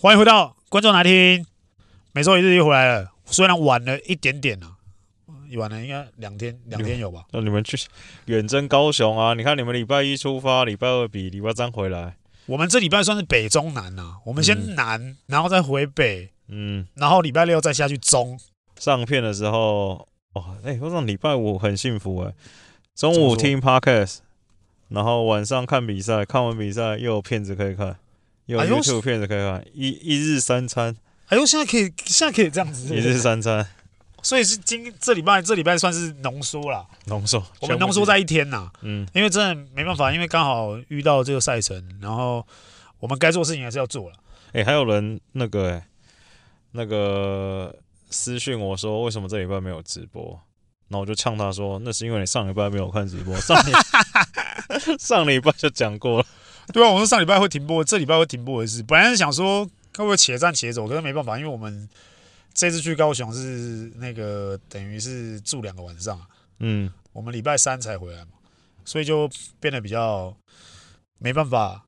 欢迎回到观众来听，每周一日又回来了。虽然晚了一点点啊，晚了应该两天，两天有吧？那你们去远征高雄啊？你看你们礼拜一出发，礼拜二比礼拜三回来。我们这礼拜算是北中南啊，我们先南，嗯、然后再回北，嗯，然后礼拜六再下去中。上片的时候，哦，哎、欸，我说礼拜五很幸福哎、欸，中午听 podcast，然后晚上看比赛，看完比赛又有片子可以看。有 YouTube 片子可以看，一一日三餐。哎呦，现在可以，现在可以这样子。一日三餐，所以是今这礼拜，这礼拜算是浓缩了。浓缩，我们浓缩在一天呐。嗯，因为真的没办法，因为刚好遇到这个赛程，然后我们该做事情还是要做了。哎、欸，还有人那个、欸，那个私讯我说，为什么这礼拜没有直播？然后我就呛他说，那是因为你上礼拜没有看直播，上 上礼拜就讲过了。对啊，我说上礼拜会停播，这礼拜会停播的事，本来是想说会不会且战且走，可是没办法，因为我们这次去高雄是那个等于是住两个晚上，嗯，我们礼拜三才回来嘛，所以就变得比较没办法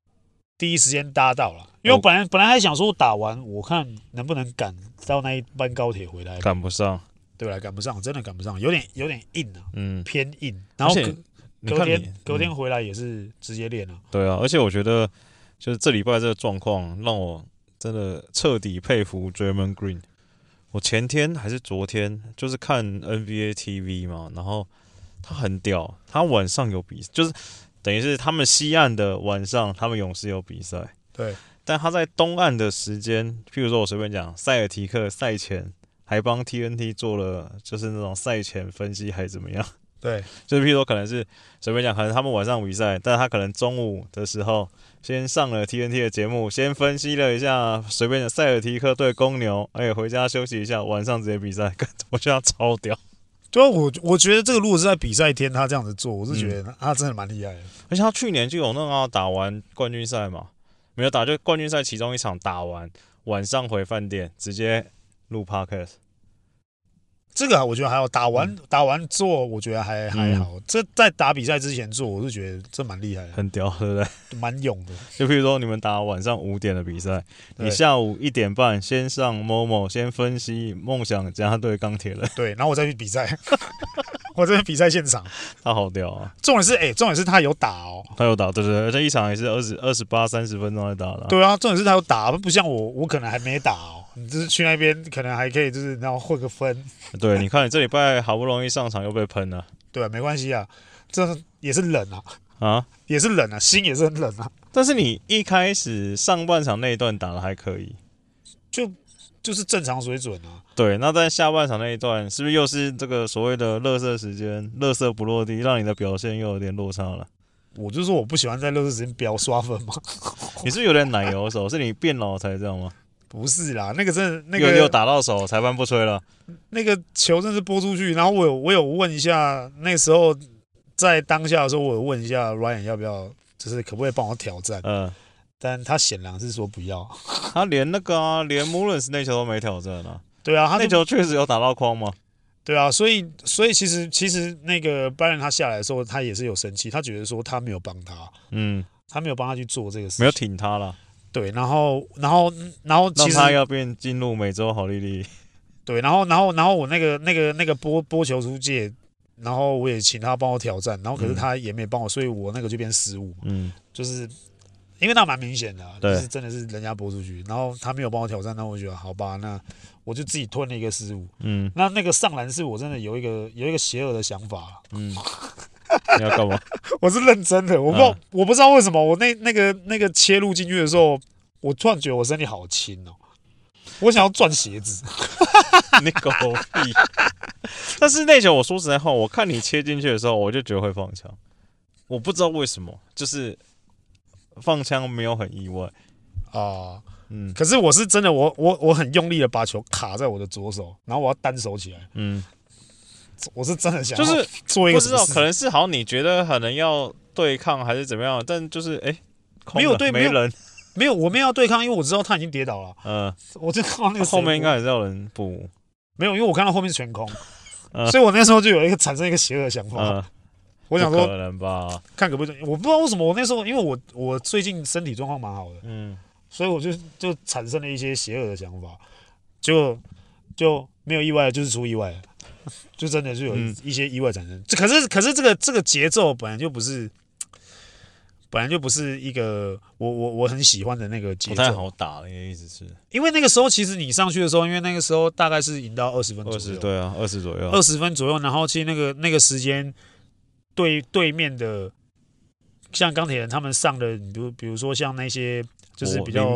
第一时间搭到了，因为我本来本来还想说打完我看能不能赶到那一班高铁回来，赶不上，对吧？赶不上，真的赶不上，有点有点硬啊，嗯，偏硬，然后。隔天隔天回来也是直接练了。对啊，而且我觉得就是这礼拜这个状况让我真的彻底佩服 Draymond Green。我前天还是昨天就是看 NBA TV 嘛，然后他很屌，他晚上有比，就是等于是他们西岸的晚上，他们勇士有比赛。对，但他在东岸的时间，譬如说我随便讲，塞尔提克赛前还帮 TNT 做了就是那种赛前分析，还是怎么样？对，就是譬如说，可能是随便讲，可能他们晚上比赛，但他可能中午的时候先上了 TNT 的节目，先分析了一下，随便讲塞尔提克对公牛，哎，回家休息一下，晚上直接比赛，我觉得他超屌。对啊，我我觉得这个如果是在比赛天，他这样子做，我是觉得他真的蛮厉害的。而且他去年就有那个打完冠军赛嘛，没有打就冠军赛其中一场打完，晚上回饭店直接录 Podcast。这个我觉得还好，打完打完做，我觉得还还好。嗯、这在打比赛之前做，我是觉得这蛮厉害的，很屌，对不对？蛮勇的。就比如说你们打晚上五点的比赛，你下午一点半先上 Momo 先分析梦想家对钢铁人，对，然后我再去比赛。我这边比赛现场，他好屌啊！重点是，哎、欸，重点是他有打哦，他有打，对对对，而且一场也是二十二十八三十分钟在打的。对啊，重点是他有打，不像我，我可能还没打哦。你就是去那边，可能还可以，就是然后混个分。对，你看你这礼拜好不容易上场又被喷了。对，没关系啊，这也是冷啊，啊，也是冷啊，心也是很冷啊。但是你一开始上半场那一段打的还可以，就。就是正常水准啊。对，那在下半场那一段，是不是又是这个所谓的热射时间，热射不落地，让你的表现又有点落差了？我就说我不喜欢在垃圾时间飙刷分嘛。你是，是有点奶油手，是你变老才这样吗？不是啦，那个真的那个又又打到手，裁判不吹了。那个球真是拨出去，然后我有我有问一下，那时候在当下的时候，我有问一下 Ryan 要不要，就是可不可以帮我挑战？嗯。但他显然是说不要，他连那个啊，连 Mullins 那球都没挑战啊。对啊，他那球确实有打到框吗？对啊，所以所以其实其实那个拜仁他下来的时候，他也是有生气，他觉得说他没有帮他，嗯，他没有帮他去做这个事情，没有挺他了。对，然后然后然后其实他要变进入美洲好丽丽。对，然后然后然后我那个那个那个波波球出界，然后我也请他帮我挑战，然后可是他也没帮我，所以我那个就变失误，嗯，就是。因为那蛮明显的、啊，就是真的是人家拨出去，然后他没有帮我挑战，那我觉得好吧，那我就自己吞了一个失误。嗯，那那个上篮是我真的有一个有一个邪恶的想法。嗯，你要干嘛？我是认真的，我不知道、啊、我不知道为什么我那那个那个切入进去的时候，我突然觉得我身体好轻哦，我想要转鞋子。你狗屁！但是那球我说实在话，我看你切进去的时候，我就觉得会放枪，我不知道为什么，就是。放枪没有很意外。啊，呃、嗯，可是我是真的，我我我很用力的把球卡在我的左手，然后我要单手起来，嗯，我是真的想就是做一个，不知道可能是好像你觉得可能要对抗还是怎么样，但就是哎，欸、没有对没人没有，没有我们要对抗，因为我知道他已经跌倒了，嗯，我就看到那个 后面应该也是有人补，没有，因为我看到后面是全空，嗯、所以我那时候就有一个产生一个邪恶的想法。嗯我想说，可能吧，看可不可以？我不知道为什么我那时候，因为我我最近身体状况蛮好的，嗯，所以我就就产生了一些邪恶的想法，就就没有意外，就是出意外，就真的是有一些意外产生。这、嗯、可是可是这个这个节奏本来就不是。本来就不是一个我我我很喜欢的那个节奏，不太好打的意思是，因为那个时候其实你上去的时候，因为那个时候大概是赢到二十分左右，对啊，二十左右，二十分左右，然后其实那个那个时间对对面的像钢铁人他们上的，比如比如说像那些就是比较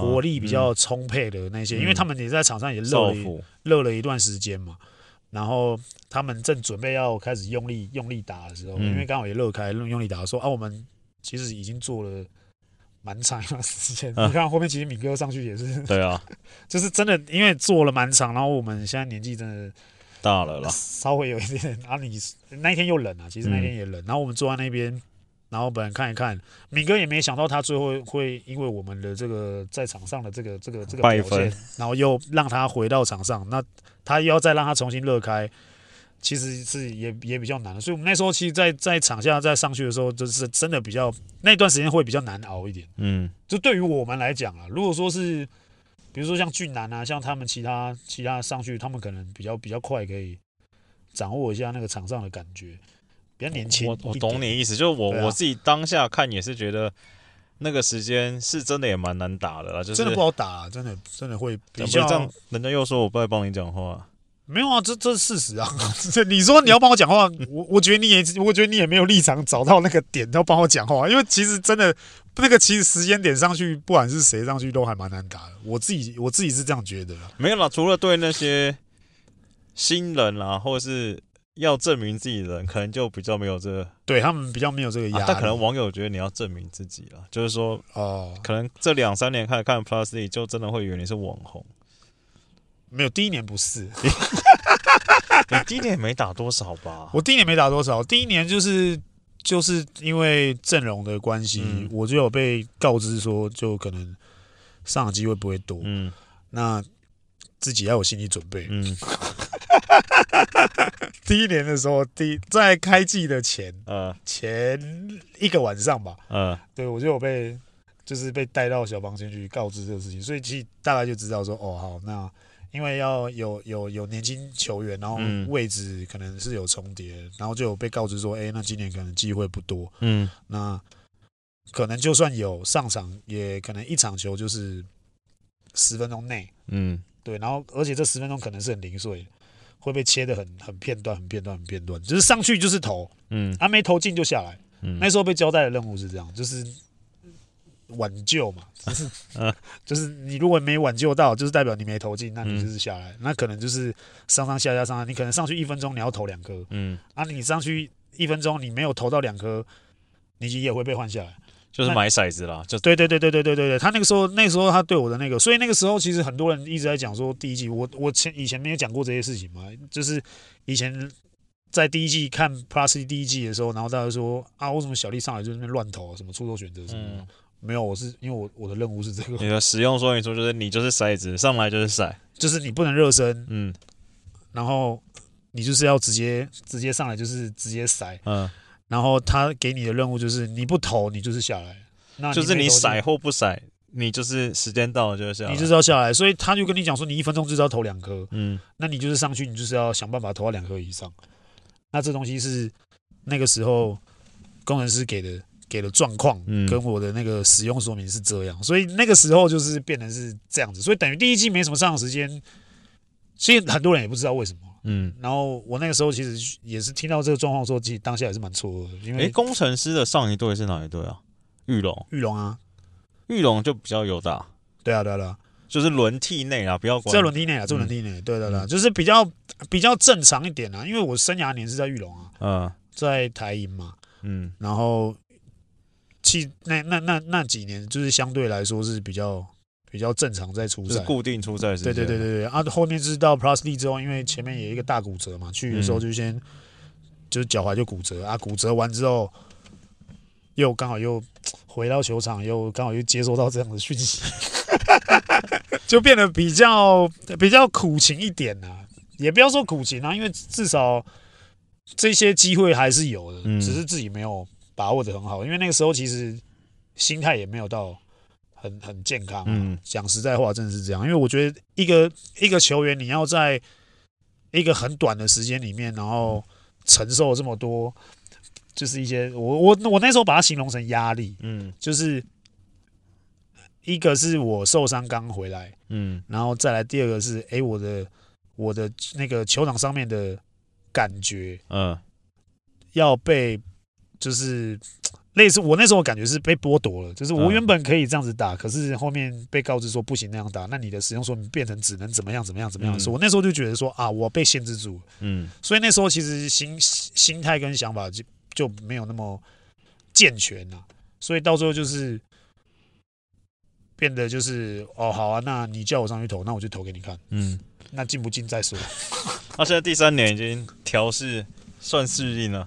活力比较充沛的那些，因为他们也在场上也热了热了一段时间嘛。然后他们正准备要开始用力用力打的时候，嗯、因为刚好也热开，用用力打说啊，我们其实已经做了蛮长一段时间。啊、你看后面其实敏哥上去也是，对啊，就是真的，因为做了蛮长。然后我们现在年纪真的大了啦，稍微有一点。然后你那一天又冷啊，其实那天也冷。嗯、然后我们坐在那边。然后本来看一看，敏哥也没想到他最后会因为我们的这个在场上的这个这个这个表现，然后又让他回到场上，那他又要再让他重新热开，其实是也也比较难的。所以我们那时候其实在，在在场下再上去的时候，就是真的比较那段时间会比较难熬一点。嗯，就对于我们来讲啊，如果说是比如说像俊男啊，像他们其他其他上去，他们可能比较比较快可以掌握一下那个场上的感觉。比较年轻，我我懂你意思，就是我、啊、我自己当下看也是觉得那个时间是真的也蛮难打的啦，就是真的不好打、啊，真的真的会比较这样。人家又说我不爱帮你讲话，没有啊，这这是事实啊。你说你要帮我讲话，我我觉得你也，我觉得你也没有立场找到那个点要帮我讲话，因为其实真的那个其实时间点上去，不管是谁上去都还蛮难打的。我自己我自己是这样觉得。没有啦，除了对那些新人啊，或者是。要证明自己的人，可能就比较没有这个，对他们比较没有这个压力。啊、但可能网友觉得你要证明自己了，就是说，哦，可能这两三年开始看 Plus League 就真的会以为你是网红。没有，第一年不是，你第一年也没打多少吧？我第一年没打多少，第一年就是就是因为阵容的关系，嗯、我就有被告知说，就可能上的机会不会多。嗯，那自己要有心理准备。嗯。第一年的时候，第在开季的前，呃，前一个晚上吧，嗯、呃，对我就有被，就是被带到小房间去告知这个事情，所以其实大概就知道说，哦，好，那因为要有有有年轻球员，然后位置可能是有重叠，嗯、然后就有被告知说，哎、欸，那今年可能机会不多，嗯，那可能就算有上场，也可能一场球就是十分钟内，嗯，对，然后而且这十分钟可能是很零碎。会被切得很很片段，很片段，很片段，就是上去就是投，嗯，还、啊、没投进就下来。嗯，那时候被交代的任务是这样，就是挽救嘛，就是，啊、就是你如果没挽救到，就是代表你没投进，那你就是下来，嗯、那可能就是上上下下上，你可能上去一分钟你要投两颗，嗯，啊，你上去一分钟你没有投到两颗，你也会被换下来。就是买骰子啦，就对对对对对对对对，他那个时候那个时候他对我的那个，所以那个时候其实很多人一直在讲说第一季，我我前以前没有讲过这些事情嘛，就是以前在第一季看 Plus 第一季的时候，然后大家说啊，为什么小丽上来就那边乱投，什么出手选择什么，嗯、没有，我是因为我我的任务是这个，你的使用说明书就是你就是骰子上来就是骰，就是你不能热身，嗯，然后你就是要直接直接上来就是直接骰，嗯。然后他给你的任务就是你不投你就是下来，那就是你骰或不骰，你就是时间到了就是下来，你就是要下来。所以他就跟你讲说，你一分钟就是要投两颗，嗯，那你就是上去，你就是要想办法投到两颗以上。那这东西是那个时候工程师给的给的状况，跟我的那个使用说明是这样，所以那个时候就是变成是这样子，所以等于第一季没什么上场时间，其实很多人也不知道为什么。嗯，然后我那个时候其实也是听到这个状况说，其实当下也是蛮错愕的。因为诶，工程师的上一队是哪一队啊？玉龙，玉龙啊，玉龙就比较有打。对啊，对啊，对啊，就是轮替内啊，不要管。这轮替内啊，这轮替内，对对对，就是比较比较正常一点啊。因为我生涯年是在玉龙啊，嗯，在台银嘛，嗯，然后其那那那那几年就是相对来说是比较。比较正常在出赛，是固定出赛是。对对对对对啊！后面是到 Plus League 之后，因为前面有一个大骨折嘛，去的时候就先、嗯、就是脚踝就骨折啊，骨折完之后又刚好又回到球场，又刚好又接收到这样的讯息，就变得比较比较苦情一点呐、啊。也不要说苦情啊，因为至少这些机会还是有的，嗯、只是自己没有把握的很好。因为那个时候其实心态也没有到。很很健康。嗯，讲实在话，真的是这样。因为我觉得一个一个球员，你要在一个很短的时间里面，然后承受这么多，就是一些我我我那时候把它形容成压力。嗯，就是一个是我受伤刚回来，嗯，然后再来第二个是，哎，我的我的那个球场上面的感觉，嗯，要被就是。类似我那时候感觉是被剥夺了，就是我原本可以这样子打，嗯、可是后面被告知说不行那样打，那你的使用说明变成只能怎么样怎么样怎么样。说、嗯、我那时候就觉得说啊，我被限制住了，嗯，所以那时候其实心心态跟想法就就没有那么健全了，所以到最后就是变得就是哦好啊，那你叫我上去投，那我就投给你看，嗯，那进不进再说。他 现在第三年已经调试算适应了。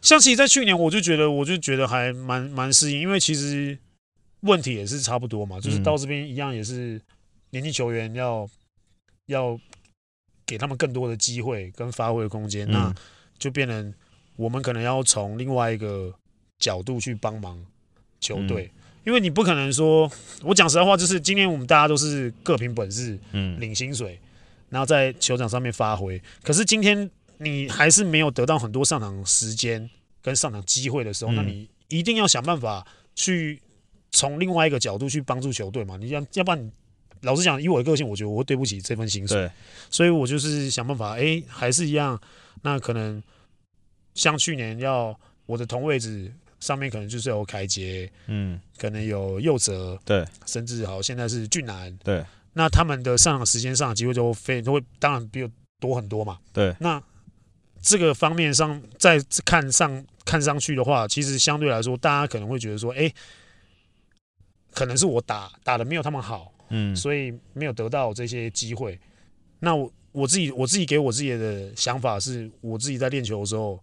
像其实，在去年我就觉得，我就觉得还蛮蛮适应，因为其实问题也是差不多嘛，就是到这边一样，也是年轻球员要要给他们更多的机会跟发挥的空间，那就变成我们可能要从另外一个角度去帮忙球队，因为你不可能说，我讲实在话，就是今天我们大家都是各凭本事，嗯，领薪水，然后在球场上面发挥，可是今天。你还是没有得到很多上场时间跟上场机会的时候，嗯、那你一定要想办法去从另外一个角度去帮助球队嘛。你要要不然你，老实讲，以我的个性，我觉得我会对不起这份薪水，所以我就是想办法，哎、欸，还是一样。那可能像去年要我的同位置上面可能就是有凯杰，嗯，可能有佑哲，对，甚至好现在是俊男，对，那他们的上场时间、上场机会就非都会当然比我多很多嘛，对，那。这个方面上，再看上看上去的话，其实相对来说，大家可能会觉得说，哎，可能是我打打的没有他们好，嗯，所以没有得到这些机会。那我我自己我自己给我自己的想法是，我自己在练球的时候，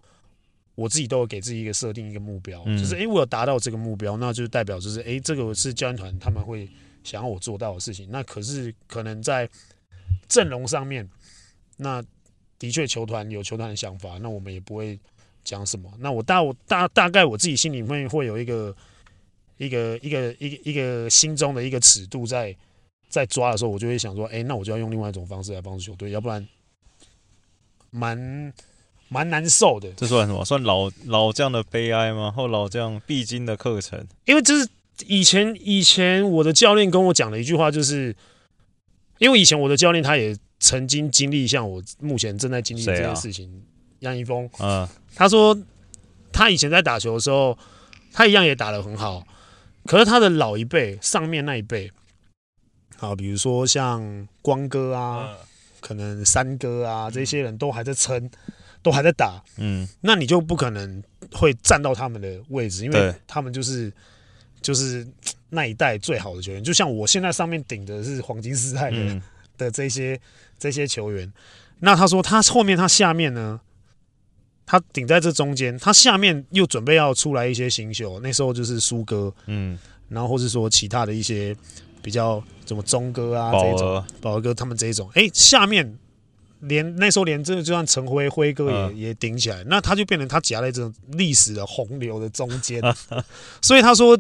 我自己都有给自己一个设定一个目标，嗯、就是哎，我有达到这个目标，那就代表就是哎，这个是教练团他们会想要我做到的事情。那可是可能在阵容上面，那。的确，球团有球团的想法，那我们也不会讲什么。那我大我大大概我自己心里面会有一个一个一个一个一个心中的一个尺度在在抓的时候，我就会想说，哎，那我就要用另外一种方式来帮助球队，要不然蛮蛮难受的。这算什么？算老老将的悲哀吗？或老将必经的课程？因为这是以前以前我的教练跟我讲的一句话，就是因为以前我的教练他也。曾经经历像我目前正在经历这件事情，杨一峰，嗯，他说他以前在打球的时候，他一样也打得很好，可是他的老一辈上面那一辈，啊，比如说像光哥啊，可能三哥啊，这些人都还在撑，都还在打，嗯，那你就不可能会站到他们的位置，因为他们就是就是那一代最好的球员，就像我现在上面顶的是黄金时代的的这些。这些球员，那他说他后面他下面呢，他顶在这中间，他下面又准备要出来一些新秀，那时候就是苏哥，嗯，然后或是说其他的一些比较什么钟哥啊这种，宝儿哥他们这一种，哎，下面连那时候连这个就算陈辉辉哥也、嗯、也顶起来，那他就变成他夹在这种历史的洪流的中间，所以他说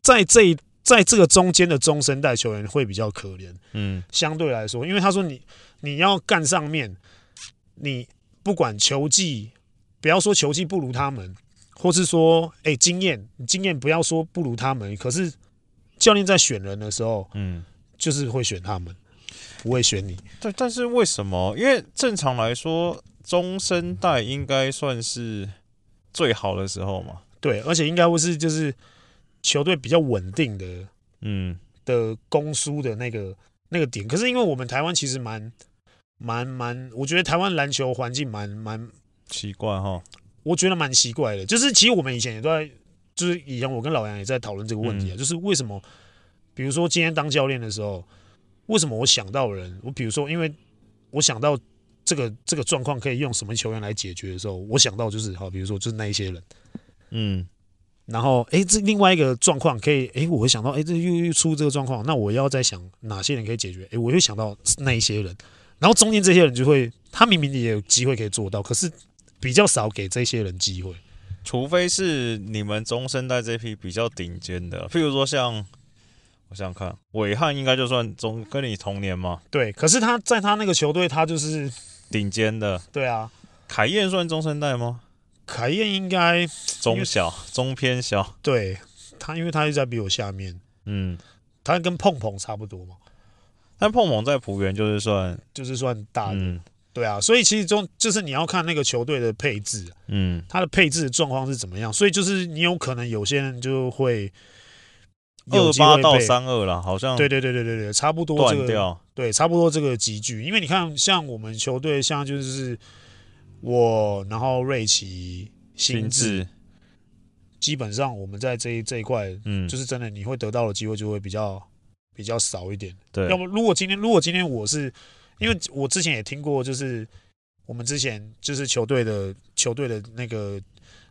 在这一。在这个中间的中生代球员会比较可怜，嗯，相对来说，因为他说你你要干上面，你不管球技，不要说球技不如他们，或是说哎、欸、经验，经验不要说不如他们，可是教练在选人的时候，嗯，就是会选他们，不会选你。对，但是为什么？因为正常来说，中生代应该算是最好的时候嘛。对，而且应该会是就是。球队比较稳定的，嗯，的攻输的那个那个点，可是因为我们台湾其实蛮蛮蛮，我觉得台湾篮球环境蛮蛮奇怪哈，我觉得蛮奇怪的。就是其实我们以前也都在，就是以前我跟老杨也在讨论这个问题啊，嗯、就是为什么，比如说今天当教练的时候，为什么我想到人，我比如说因为我想到这个这个状况可以用什么球员来解决的时候，我想到就是好，比如说就是那一些人，嗯。然后，哎，这另外一个状况可以，哎，我会想到，哎，这又又出这个状况，那我要再想哪些人可以解决？哎，我会想到那一些人，然后中间这些人就会，他明明也有机会可以做到，可是比较少给这些人机会，除非是你们中生代这批比较顶尖的，譬如说像，我想想看，韦翰应该就算中跟你同年嘛。对，可是他在他那个球队，他就是顶尖的。对啊，凯燕算中生代吗？凯燕应该中小，中偏小。对他，因为他一直在比我下面。嗯，他跟碰碰差不多嘛。但碰碰在浦原就是算，就是算大的。嗯对啊，所以其实中就是你要看那个球队的配置，嗯，他的配置的状况是怎么样，所以就是你有可能有些人就会二八到三二了，好像对对对对对对，差不多断掉，对，差不多这个集距，因为你看像我们球队，像就是我，然后瑞奇、心智，基本上我们在这一这一块，嗯，就是真的你会得到的机会就会比较比较少一点，对，要么如果今天如果今天我是。因为我之前也听过，就是我们之前就是球队的球队的那个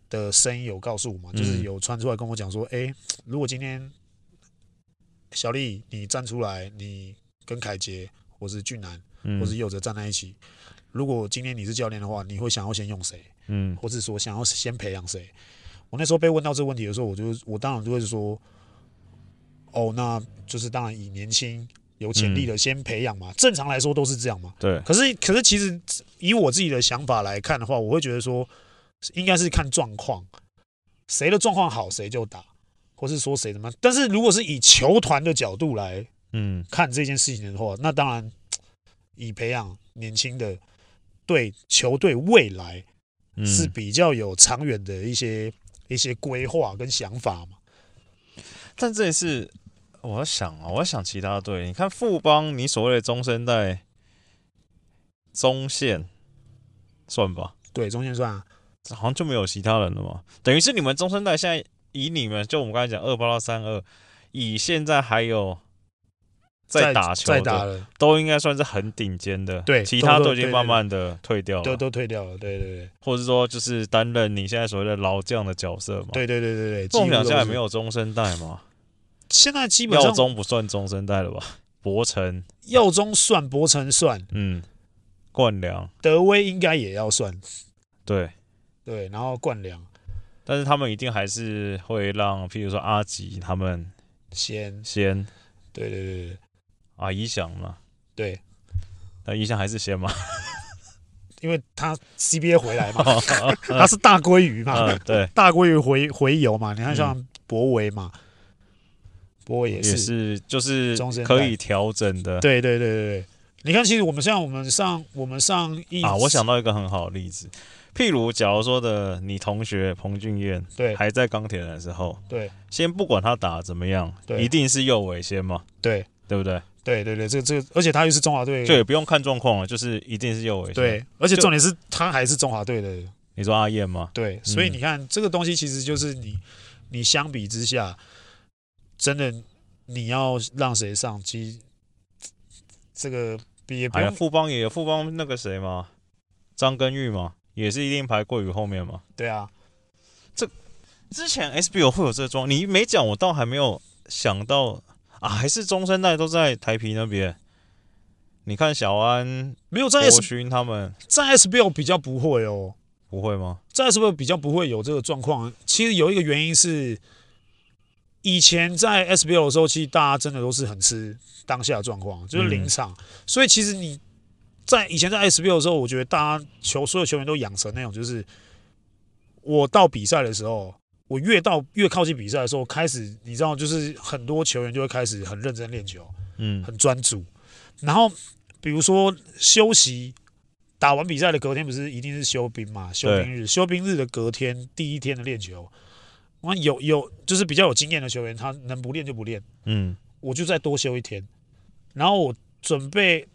的声音有告诉我嘛，就是有传出来跟我讲说，哎，如果今天小丽你站出来，你跟凯杰或是俊男或是佑哲站在一起，如果今天你是教练的话，你会想要先用谁？嗯，或是说想要先培养谁？我那时候被问到这个问题的时候，我就我当然就会说，哦，那就是当然以年轻。有潜力的先培养嘛，正常来说都是这样嘛。对。可是，可是其实以我自己的想法来看的话，我会觉得说，应该是看状况，谁的状况好谁就打，或是说谁怎么。但是如果是以球团的角度来，嗯，看这件事情的话，那当然以培养年轻的，对球队未来是比较有长远的一些一些规划跟想法嘛。但这也是。我在想啊，我在想其他队。你看富邦，你所谓的中生代中线算吧？对，中线算啊，好像就没有其他人了嘛。等于是你们中生代现在以你们就我们刚才讲二八到三二，以现在还有在打球的，都应该算是很顶尖的。对，其他都已经慢慢的退掉了，都都退掉了。对对对，或者说就是担任你现在所谓的老将的角色嘛？对对对对对，梦想家也没有中生代嘛。现在基本上耀宗不算中生代了吧？博成，耀中算，博成算，嗯，冠良、德威应该也要算，对对，然后冠良，但是他们一定还是会让，譬如说阿吉他们先先，对对对对，啊，一翔嘛，对，那一翔还是先嘛，因为他 CBA 回来嘛，他是大鲑鱼嘛，嗯、对，大鲑鱼回回游嘛，你看像博维嘛。嗯波也是，也是就是可以调整的。对对对对。对，你看，其实我们像我们上我们上一啊，我想到一个很好的例子，譬如假如说的你同学彭俊彦，对，还在钢铁人的时候，对，先不管他打怎么样，对，一定是右尾先嘛，对，对不对？对对对，这个这个，而且他又是中华队，对也不用看状况了，就是一定是右尾。对，而且重点是他还是中华队的。你说阿燕吗？对，所以你看这个东西其实就是你你相比之下。真的，你要让谁上？其实这个也不用。富邦也有富邦那个谁嘛，张根玉嘛，也是一定排过于后面嘛。对啊，这之前 SBO 会有这桩，你没讲，我倒还没有想到啊，还是中生代都在台啤那边。你看小安没有在 S 他们在 SBL 比较不会哦，不会吗？在 SBL 比较不会有这个状况。其实有一个原因是。以前在 SBL 的时候，其实大家真的都是很吃当下状况，就是临场。嗯、所以其实你在以前在 SBL 的时候，我觉得大家球所有球员都养成那种，就是我到比赛的时候，我越到越靠近比赛的时候，开始你知道，就是很多球员就会开始很认真练球，嗯，很专注。然后比如说休息，打完比赛的隔天不是一定是休兵嘛？休兵日，休兵日的隔天第一天的练球。我有有就是比较有经验的球员，他能不练就不练。嗯，我就再多休一天，然后我准备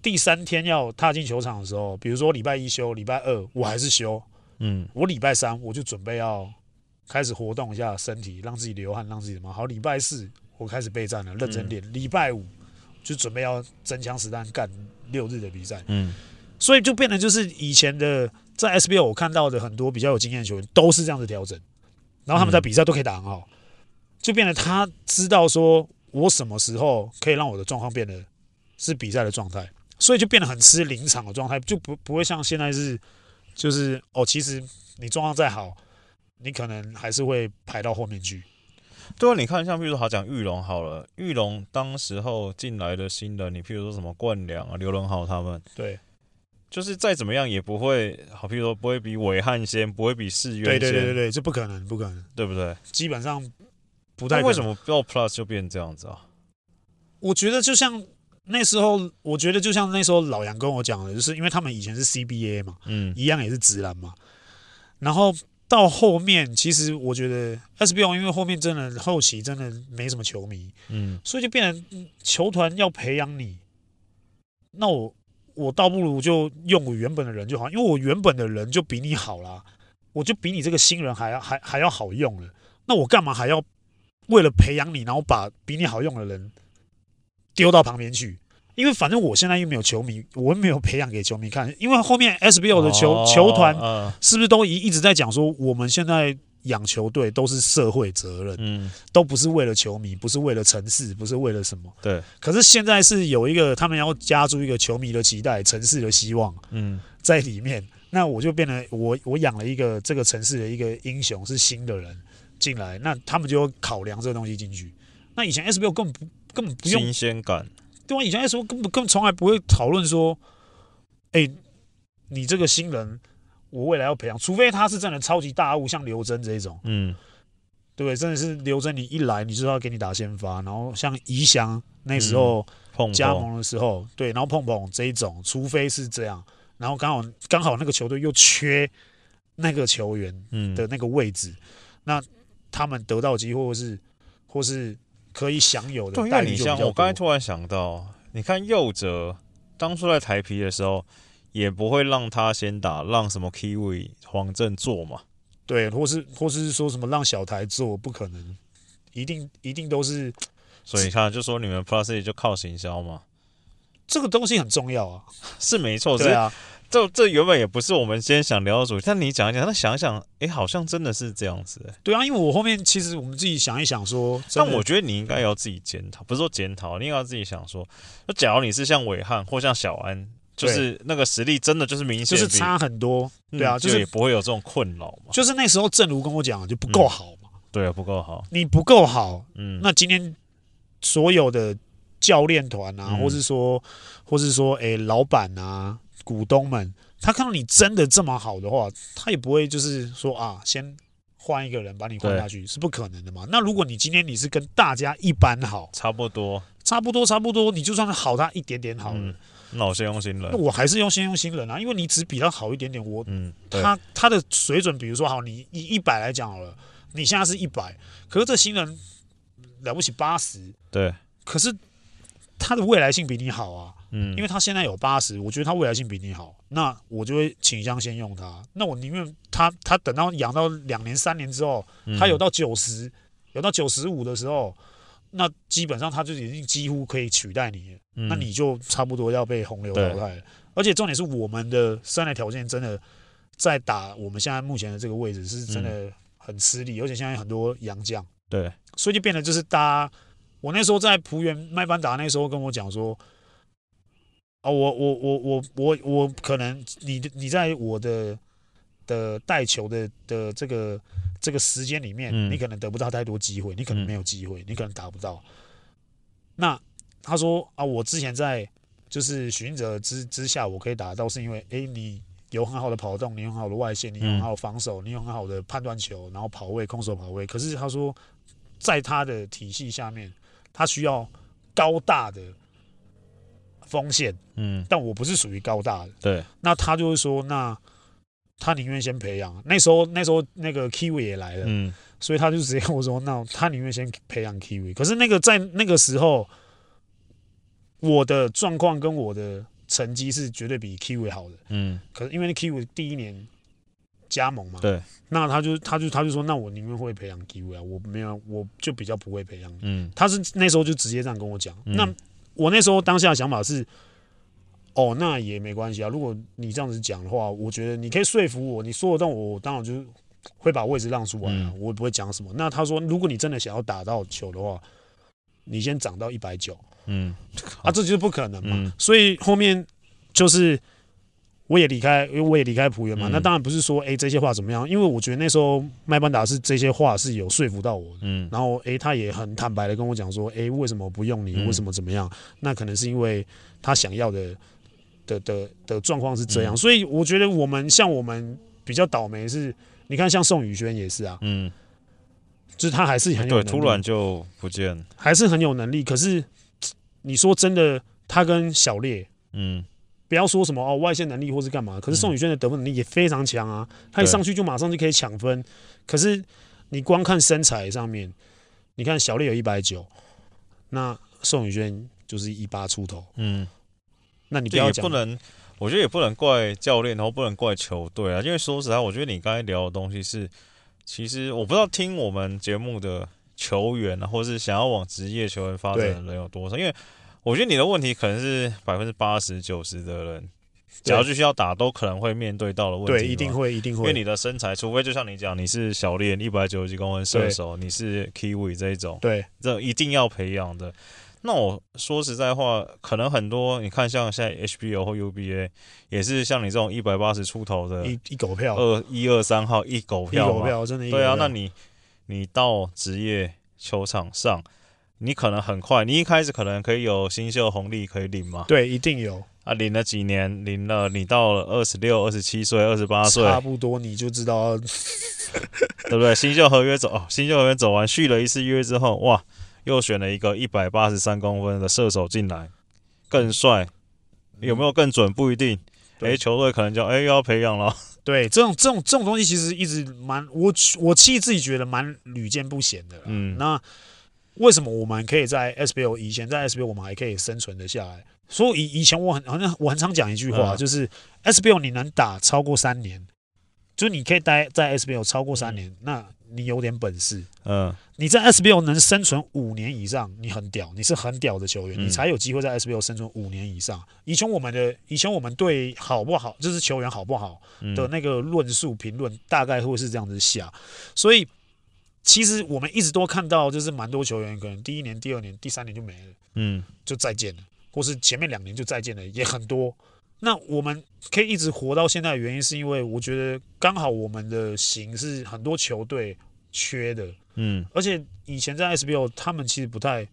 第三天要踏进球场的时候，比如说礼拜一休，礼拜二我还是休。嗯，我礼拜三我就准备要开始活动一下身体，让自己流汗，让自己什么好。礼拜四我开始备战了，认真练。礼拜五就准备要真枪实弹干六日的比赛。嗯，所以就变得就是以前的在 SBL 我看到的很多比较有经验的球员都是这样子调整。然后他们在比赛都可以打很好，就变得他知道说，我什么时候可以让我的状况变得是比赛的状态，所以就变得很吃临场的状态，就不不会像现在是，就是哦，其实你状况再好，你可能还是会排到后面去。对啊，你看像譬如说好讲玉龙好了，玉龙当时候进来的新人，你譬如说什么冠良啊、刘仁豪他们，对，就是再怎么样也不会好，譬如说不会比韦汉先，不会比世渊，对对对对对，这不可能，不可能，对不对？基本上不太。为什么到 Plus 就变这样子啊？我觉得就像那时候，我觉得就像那时候老杨跟我讲的，就是因为他们以前是 CBA 嘛，嗯，一样也是直男嘛，然后。到后面，其实我觉得 SBL 因为后面真的后期真的没什么球迷，嗯，所以就变成球团要培养你，那我我倒不如就用我原本的人就好，因为我原本的人就比你好啦，我就比你这个新人还要还还要好用了，那我干嘛还要为了培养你，然后把比你好用的人丢到旁边去？因为反正我现在又没有球迷，我又没有培养给球迷看。因为后面 SBL 的球、哦、球团是不是都一一直在讲说，我们现在养球队都是社会责任，嗯，都不是为了球迷，不是为了城市，不是为了什么。对。可是现在是有一个他们要加注一个球迷的期待，城市的希望，嗯，在里面。那我就变成我我养了一个这个城市的一个英雄，是新的人进来，那他们就要考量这个东西进去。那以前 SBL 根本不根本不用新鲜感。对啊，以前那时候根本根本从来不会讨论说，哎、欸，你这个新人，我未来要培养，除非他是真的超级大物，像刘铮这一种，嗯，对不对？真的是刘铮，你一来你就要给你打先发，然后像宜祥那时候加盟的时候，对，然后碰碰这一种，除非是这样，然后刚好刚好那个球队又缺那个球员的那个位置，嗯、那他们得到机会或是或是。可以享有的待遇，对，你像我刚才突然想到，你看右哲当初在台皮的时候，也不会让他先打，让什么 Kiwi 黄振做嘛？对，或是或是说什么让小台做，不可能，一定一定都是。所以你看，就说你们 Plus 就靠行销嘛，这个东西很重要啊，是没错，对啊。这这原本也不是我们今天想聊的主题，但你讲一讲，那想一想，哎，好像真的是这样子。对啊，因为我后面其实我们自己想一想说，但我觉得你应该要自己检讨，不是说检讨，你应该要自己想说，那假如你是像韦汉或像小安，就是那个实力真的就是明显就是差很多，对啊，就是不会有这种困扰嘛。就是那时候正如跟我讲，就不够好嘛。嗯、对啊，不够好，你不够好，嗯，那今天所有的教练团啊，嗯、或是说，或是说，哎，老板啊，股东们。他看到你真的这么好的话，他也不会就是说啊，先换一个人把你换下去，是不可能的嘛。那如果你今天你是跟大家一般好，差不多，差不多，差不多，你就算是好他一点点好了，嗯，那我先用新人，我还是用先用新人啊，因为你只比他好一点点，我，嗯，他他的水准，比如说好，你以一百来讲好了，你现在是一百，可是这新人了不起八十，对，可是他的未来性比你好啊。嗯，因为他现在有八十，我觉得他未来性比你好，那我就会倾向先用他。那我宁愿他他等到养到两年三年之后，他有到九十，有到九十五的时候，那基本上他就已经几乎可以取代你了。嗯，那你就差不多要被洪流淘汰了。而且重点是我们的三来条件真的在打我们现在目前的这个位置是真的很吃力，而且现在很多洋将，对，所以就变得就是大家，我那时候在浦原麦班达那时候跟我讲说。哦，我我我我我我可能你你在我的的带球的的这个这个时间里面，嗯、你可能得不到太多机会，你可能没有机会，嗯、你可能达不到。那他说啊，我之前在就是许晋哲之之下，我可以打到，是因为哎，你有很好的跑动，你有很好的外线，你有很好的防守，你有很好的判断球，然后跑位、空手跑位。可是他说，在他的体系下面，他需要高大的。锋线，嗯，但我不是属于高大的，对，那他就是说，那他宁愿先培养。那时候，那时候那个 Kiwi 也来了，嗯，所以他就直接跟我说，那他宁愿先培养 Kiwi。可是那个在那个时候，我的状况跟我的成绩是绝对比 Kiwi 好的，嗯，可是因为 Kiwi 第一年加盟嘛，对，那他就他就他就说，那我宁愿会培养 Kiwi 啊，我没有，我就比较不会培养，嗯，他是那时候就直接这样跟我讲，嗯、那。我那时候当下的想法是，哦，那也没关系啊。如果你这样子讲的话，我觉得你可以说服我，你说得动我，我当然就会把位置让出来啊。嗯、我也不会讲什么。那他说，如果你真的想要打到球的话，你先涨到一百九，嗯，啊，这就是不可能嘛。嗯、所以后面就是我也离开，因为我也离开浦原嘛。嗯、那当然不是说，哎、欸，这些话怎么样？因为我觉得那时候麦班达是这些话是有说服到我的。嗯。然后，哎、欸，他也很坦白的跟我讲说，哎、欸，为什么不用你？为什么怎么样？嗯、那可能是因为他想要的的的的状况是这样。嗯、所以我觉得我们像我们比较倒霉是，你看像宋宇轩也是啊。嗯。就是他还是很有能力，对，突然就不见，还是很有能力。可是你说真的，他跟小烈，嗯。不要说什么哦，外线能力或是干嘛，可是宋宇轩的得分能力也非常强啊，嗯、他一上去就马上就可以抢分。可是你光看身材上面，你看小烈有一百九，那宋宇轩就是一八出头，嗯，那你不要讲，不能，我觉得也不能怪教练，然后不能怪球队啊，因为说实在，我觉得你刚才聊的东西是，其实我不知道听我们节目的球员啊，或是想要往职业球员发展的人有多少，因为。我觉得你的问题可能是百分之八十九十的人，只要继续要打，都可能会面对到的问题。对，一定会，一定会。因为你的身材，除非就像你讲，你是小练一百九十几公分射手，你是 Kiwi 这一种，对，这一定要培养的。那我说实在话，可能很多你看，像现在 HBO 或 UBA，也是像你这种一百八十出头的，一一狗票，二一二三号一狗票，一狗票真的。对啊，那你你到职业球场上。你可能很快，你一开始可能可以有新秀红利可以领嘛？对，一定有啊！领了几年，领了你到了二十六、二十七岁、二十八岁，差不多你就知道，对不对？新秀合约走，哦，新秀合约走完，续了一次约之后，哇，又选了一个一百八十三公分的射手进来，更帅，有没有更准不一定。诶球队可能就哎、要培养了。对，这种这种这种东西其实一直蛮我我其实自己觉得蛮屡见不鲜的。嗯，那。为什么我们可以在 SBL 以前在 SBL 我们还可以生存的下来？所以以以前我很好像我很常讲一句话，嗯、就是 SBL 你能打超过三年，就是你可以待在 SBL 超过三年，嗯、那你有点本事。嗯，你在 SBL 能生存五年以上，你很屌，你是很屌的球员，嗯、你才有机会在 SBL 生存五年以上。以前我们的以前我们对好不好，就是球员好不好的那个论述评论，大概会是这样子下，所以。其实我们一直都看到，就是蛮多球员可能第一年、第二年、第三年就没了，嗯，就再见了，或是前面两年就再见了，也很多。那我们可以一直活到现在的原因，是因为我觉得刚好我们的型是很多球队缺的，嗯，而且以前在 SBL 他们其实不太，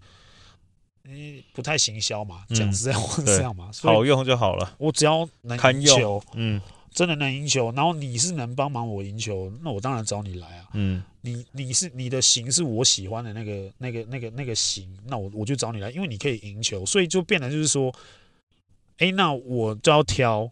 嗯，不太行销嘛，讲实在话是这样嘛，好用就好了，我只要能赢球，嗯。真的能赢球，然后你是能帮忙我赢球，那我当然找你来啊。嗯，你你是你的型是我喜欢的那个那个那个那个型，那我我就找你来，因为你可以赢球，所以就变得就是说，哎，那我就要挑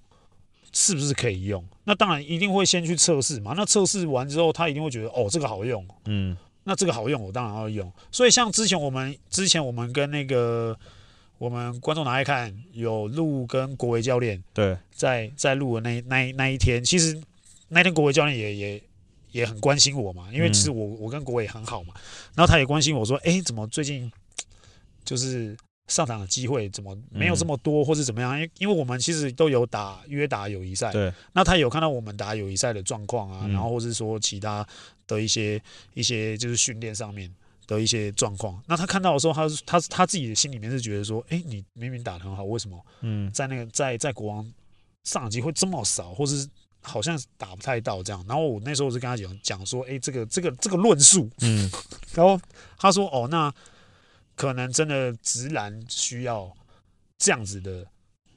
是不是可以用。那当然一定会先去测试嘛。那测试完之后，他一定会觉得哦，这个好用。嗯，那这个好用，我当然要用。所以像之前我们之前我们跟那个。我们观众拿来看，有录跟国维教练对，在在录的那那那一天，其实那天国维教练也也也很关心我嘛，因为其实我我跟国维很好嘛，然后他也关心我说，哎，怎么最近就是上场的机会怎么没有这么多，或是怎么样？因因为我们其实都有打约打友谊赛，对，那他有看到我们打友谊赛的状况啊，然后或是说其他的一些一些就是训练上面。的一些状况，那他看到的时候，他他他自己的心里面是觉得说，哎、欸，你明明打得很好，为什么？嗯，在那个在在国王上场机会这么少，或是好像打不太到这样。然后我那时候我就跟他讲讲说，哎、欸，这个这个这个论述，嗯，然后他说，哦，那可能真的直男需要这样子的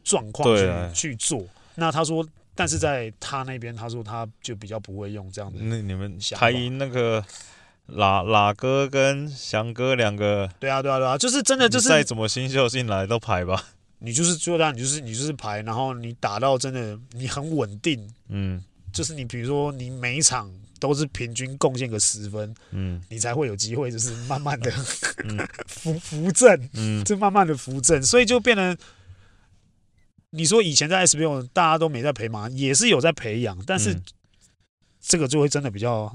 状况去去做。那他说，但是在他那边，他说他就比较不会用这样的。那你们台银那个。拉拉哥跟翔哥两个，对啊，对啊，对啊，就是真的，就是再怎么新秀进来都排吧。你就是做到，你就是你就是排，然后你打到真的你很稳定，嗯，就是你比如说你每一场都是平均贡献个十分，嗯，你才会有机会，就是慢慢的 扶扶正，嗯，就慢慢的扶正，所以就变成你说以前在 SBL 大家都没在培养，也是有在培养，但是这个就会真的比较。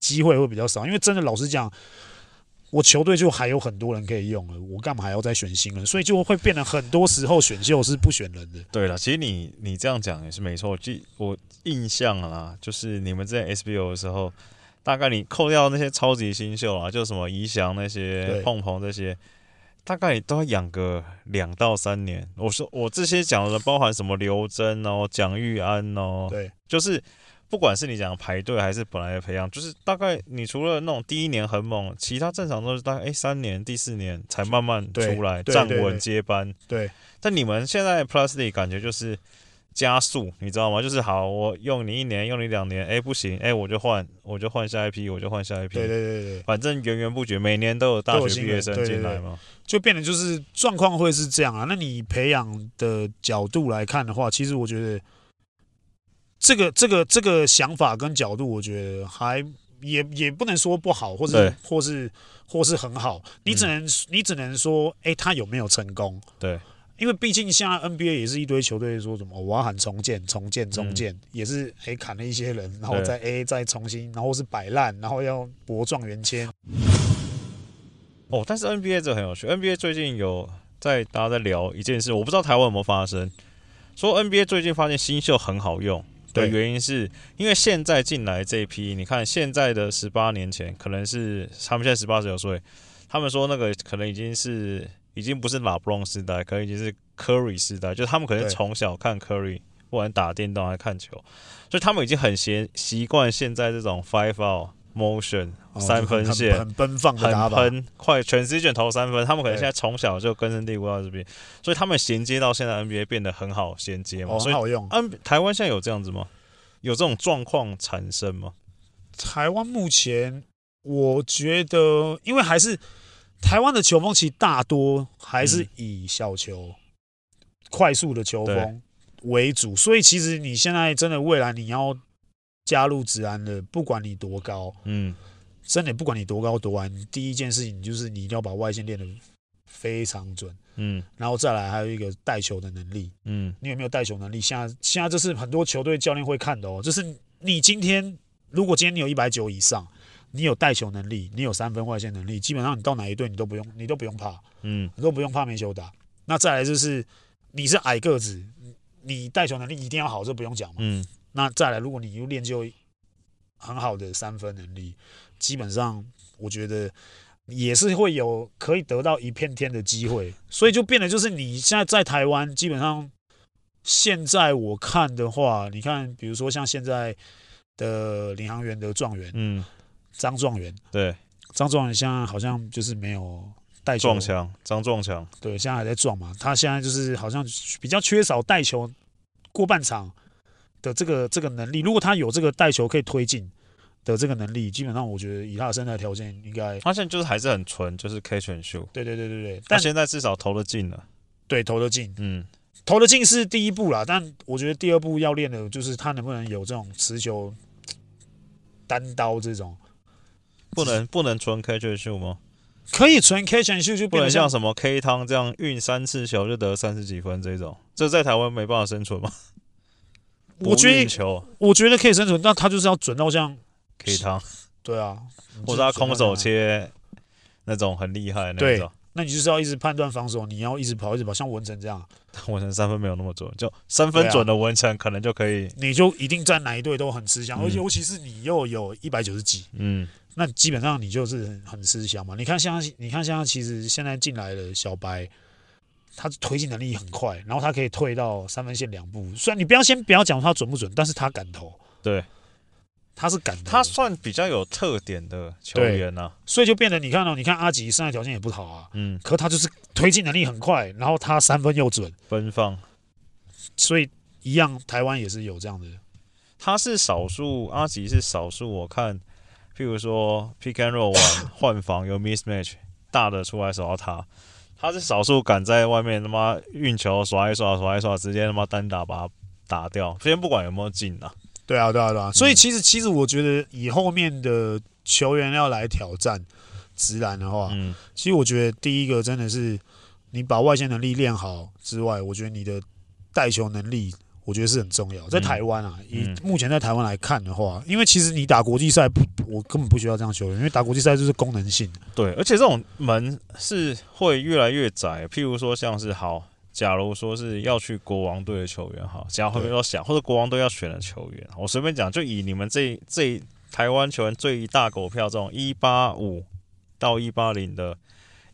机会会比较少，因为真的老实讲，我球队就还有很多人可以用了，我干嘛还要再选新人？所以就会变得很多时候选秀是不选人的。对了，其实你你这样讲也是没错。就我印象啊，就是你们在 SBO 的时候，大概你扣掉那些超级新秀啊，就什么怡翔那些、碰鹏对这些，大概都要养个两到三年。我说我这些讲的包含什么刘真哦、蒋玉安哦，对，就是不管是你讲排队还是本来的培养，就是大概你除了那种第一年很猛，其他正常都是大概哎三年、第四年才慢慢出来站稳接班。对，但你们现在 Plus League 感觉就是。加速，你知道吗？就是好，我用你一年，用你两年，哎，不行，哎，我就换，我就换下一批，我就换下一批。对对对对，反正源源不绝，每年都有大学毕业生进来嘛，就变得就是状况会是这样啊。那你培养的角度来看的话，其实我觉得这个这个这个想法跟角度，我觉得还也也不能说不好，或者或是或是很好，你只能、嗯、你只能说，哎，他有没有成功？对。因为毕竟现在 NBA 也是一堆球队说什么我要喊重建、重建、重建，嗯、也是诶砍了一些人，然后再 A 再重新，然后是摆烂，然后要博状元签。哦，但是 NBA 这很有趣，NBA 最近有在大家在聊一件事，我不知道台湾有没有发生，说 NBA 最近发现新秀很好用的原因是因为现在进来这一批，你看现在的十八年前可能是他们现在十八十九岁，他们说那个可能已经是。已经不是拉布隆时代，可能已经是 Curry 时代，就是他们可能从小看 Curry，不管打电动还是看球，所以他们已经很习习惯现在这种 five out motion、哦、三分线很，很奔放的打法，很快全世界投三分，他们可能现在从小就根深蒂固到这边，所以他们衔接到现在 NBA 变得很好衔接嘛，哦、很好用。嗯，台湾现在有这样子吗？有这种状况产生吗？台湾目前我觉得，因为还是。台湾的球风其实大多还是以小球、嗯、快速的球风为主，所以其实你现在真的未来你要加入职篮的，不管你多高，嗯，真的不管你多高多矮，第一件事情就是你一定要把外线练得非常准，嗯，然后再来还有一个带球的能力，嗯，你有没有带球能力？现在现在这是很多球队教练会看的哦，就是你今天如果今天你有一百九以上。你有带球能力，你有三分外线能力，基本上你到哪一队你都不用，你都不用怕，嗯，你都不用怕没球打。那再来就是你是矮个子，你带球能力一定要好，这不用讲嘛，嗯。那再来，如果你又练就很好的三分能力，基本上我觉得也是会有可以得到一片天的机会。所以就变得就是你现在在台湾，基本上现在我看的话，你看，比如说像现在的领航员的状元，嗯。张状元，对，张状元现在好像就是没有带球，撞墙，张撞墙，对，现在还在撞嘛。他现在就是好像比较缺少带球过半场的这个这个能力。如果他有这个带球可以推进的这个能力，基本上我觉得以他的身材条件，应该他现在就是还是很纯，就是 catch and shoot。对对对对对，但现在至少投得进了，对，投得进，嗯，投得进是第一步啦。但我觉得第二步要练的就是他能不能有这种持球单刀这种。不能不能纯 catch and shoot 吗？可以纯 catch and shoot，就不能像什么 K 汤这样运三次球就得三十几分这种，这在台湾没办法生存吗？我觉得我觉得可以生存，但他就是要准到像 K 汤，对啊，或者他空手切那种很厉害那种。那你就是要一直判断防守，你要一直跑一直跑，像文成这样。文成三分没有那么准，就三分准的文成可能就可以，你就一定在哪一队都很吃香，而且尤其是你又有一百九十几，嗯。那基本上你就是很吃香嘛。你看像你看像其实现在进来的小白，他推进能力很快，然后他可以退到三分线两步。虽然你不要先不要讲他准不准，但是他敢投。对，他是敢投。他算比较有特点的球员呢、啊。所以就变得你看到、哦，你看阿吉身材条件也不好啊，嗯，可他就是推进能力很快，然后他三分又准，奔放。所以一样，台湾也是有这样的。他是少数，阿吉是少数，我看。譬如说，pick and roll 玩 换防有 mismatch，大的出来守到他，他是少数敢在外面他妈运球耍一耍耍一耍，直接他妈单打把他打掉。先不管有没有进啊。对啊，对啊，对啊。所以其实其实我觉得以后面的球员要来挑战直男的话，嗯，其实我觉得第一个真的是你把外线能力练好之外，我觉得你的带球能力。我觉得是很重要，在台湾啊，以目前在台湾来看的话，因为其实你打国际赛不，我根本不需要这样球员，因为打国际赛就是功能性。对，而且这种门是会越来越窄。譬如说，像是好，假如说是要去国王队的球员，哈，假如后面要想，或者国王队要选的球员，我随便讲，就以你们这这台湾球员最大狗票这种一八五到一八零的。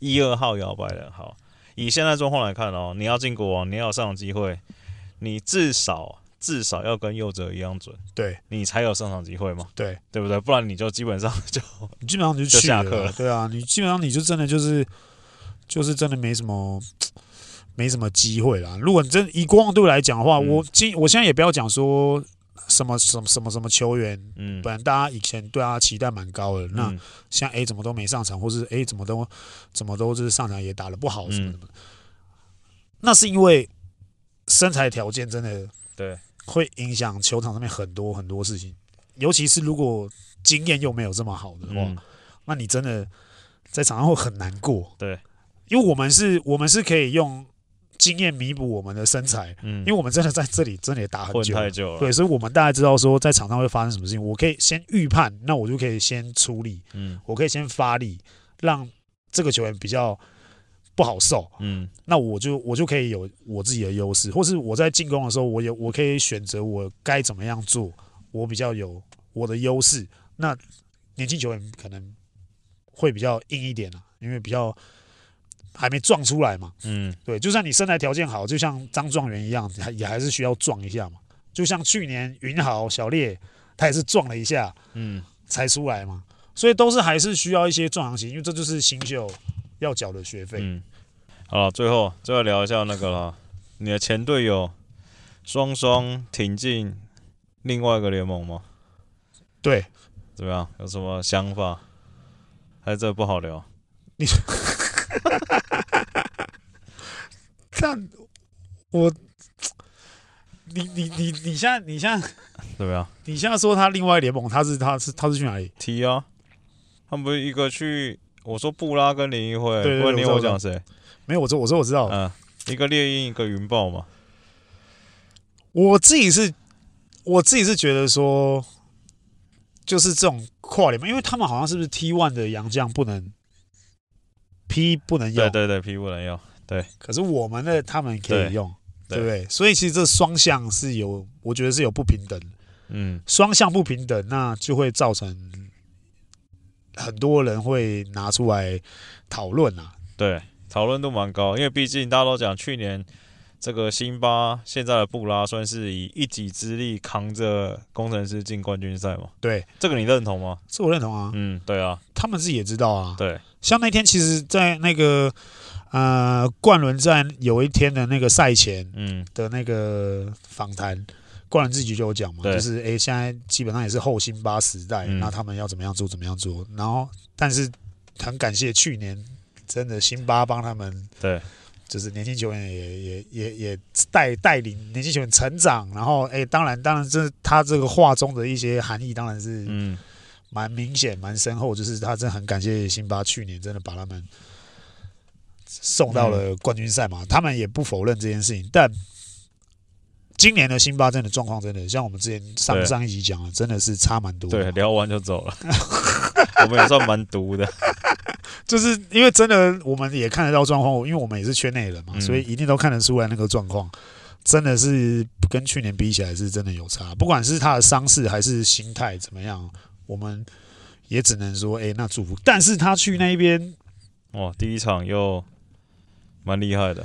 一二号摇摆人。好，以现在状况来看哦，你要进国王，你要有上场机会，你至少至少要跟右哲一样准，对，你才有上场机会嘛，对，对不对？不然你就基本上 就你基本上就去就下课了，对啊，你基本上你就真的就是就是真的没什么没什么机会啦。如果你真以国王队来讲的话，嗯。我今我现在也不要讲说。什么什么什么什么球员，嗯，本来大家以前对他期待蛮高的，那嗯。像 A 怎么都没上场，或是 A 怎么都怎么都就是上场也打的不好什么什么，那是因为身材条件真的对。会影响球场上面很多很多事情，尤其是如果经验又没有这么好的话，嗯。那你真的在场上会很难过。对，因为我们是，我们是可以用经验弥补我们的身材，嗯，因为我们真的在这里真的也打很久了，太久了，对，所以我们大概知道说在场上会发生什么事情，我可以先预判，那我就可以先出力，嗯。我可以先发力，让这个球员比较不好受，嗯。那我就我就可以有我自己的优势，或是我在进攻的时候，我有我可以选择我该怎么样做，我比较有我的优势。那年轻球员可能会比较硬一点啊，因为比较还没撞出来嘛。嗯对，就算你身材条件好，就像张状元一样，还也还是需要撞一下嘛。就像去年云豪小烈，他也是撞了一下嗯，才出来嘛，所以都是还是需要一些壮阳型，因为这就是新秀要缴的学费。嗯，好了，最后最后聊一下那个了，你的前队友双双挺进另外一个联盟吗？对，怎么样？有什么想法？还是这不好聊？但我，你你你你现在你现在怎么样？你现在说他另外联盟，他是他是他是去哪里？踢啊！他们不是一个去，我说布拉跟林一辉，对对不然你我讲谁？没有，我说我说我知道，嗯，一个猎鹰，一个云豹嘛。我自己是，我自己是觉得说，就是这种跨联盟，因为他们好像是不是 T one 的洋将不能 P 不能用，对对对，P 不能用。可是我们的他们可以用，对对不对？所以其实这双向是有，我觉得是有不平等。嗯双向不平等，那就会造成很多人会拿出来讨论啊。对，讨论度蛮高，因为毕竟大家都讲去年这个辛巴现在的布拉算是以一己之力扛着工程师进冠军赛嘛。对，这个你认同吗？这我认同啊。嗯，对啊，他们自己也知道啊。对，像那天，其实，在那个呃冠伦在有一天的那个赛前嗯的那个访谈，冠伦自己就有讲嘛，对就是诶，现在基本上也是后辛巴时代，嗯那他们要怎么样做，怎么样做。然后，但是很感谢去年真的辛巴帮他们。对，就是年轻球员也也也也带带领年轻球员成长，然后哎，当然当然这他这个话中的一些含义当然是嗯蛮明显蛮深厚，就是他真的很感谢辛巴去年真的把他们送到了冠军赛嘛，嗯他们也不否认这件事情，但今年的辛巴真的状况真的像我们之前上上一集讲的，真的是差蛮多，对，聊完就走了，我们也算蛮毒的。就是因为真的我们也看得到状况，因为我们也是圈内人嘛，嗯所以一定都看得出来那个状况，真的是跟去年比起来是真的有差。不管是他的伤势还是心态怎么样，我们也只能说，哎、那祝福。但是他去那边，哇，第一场又蛮厉害的，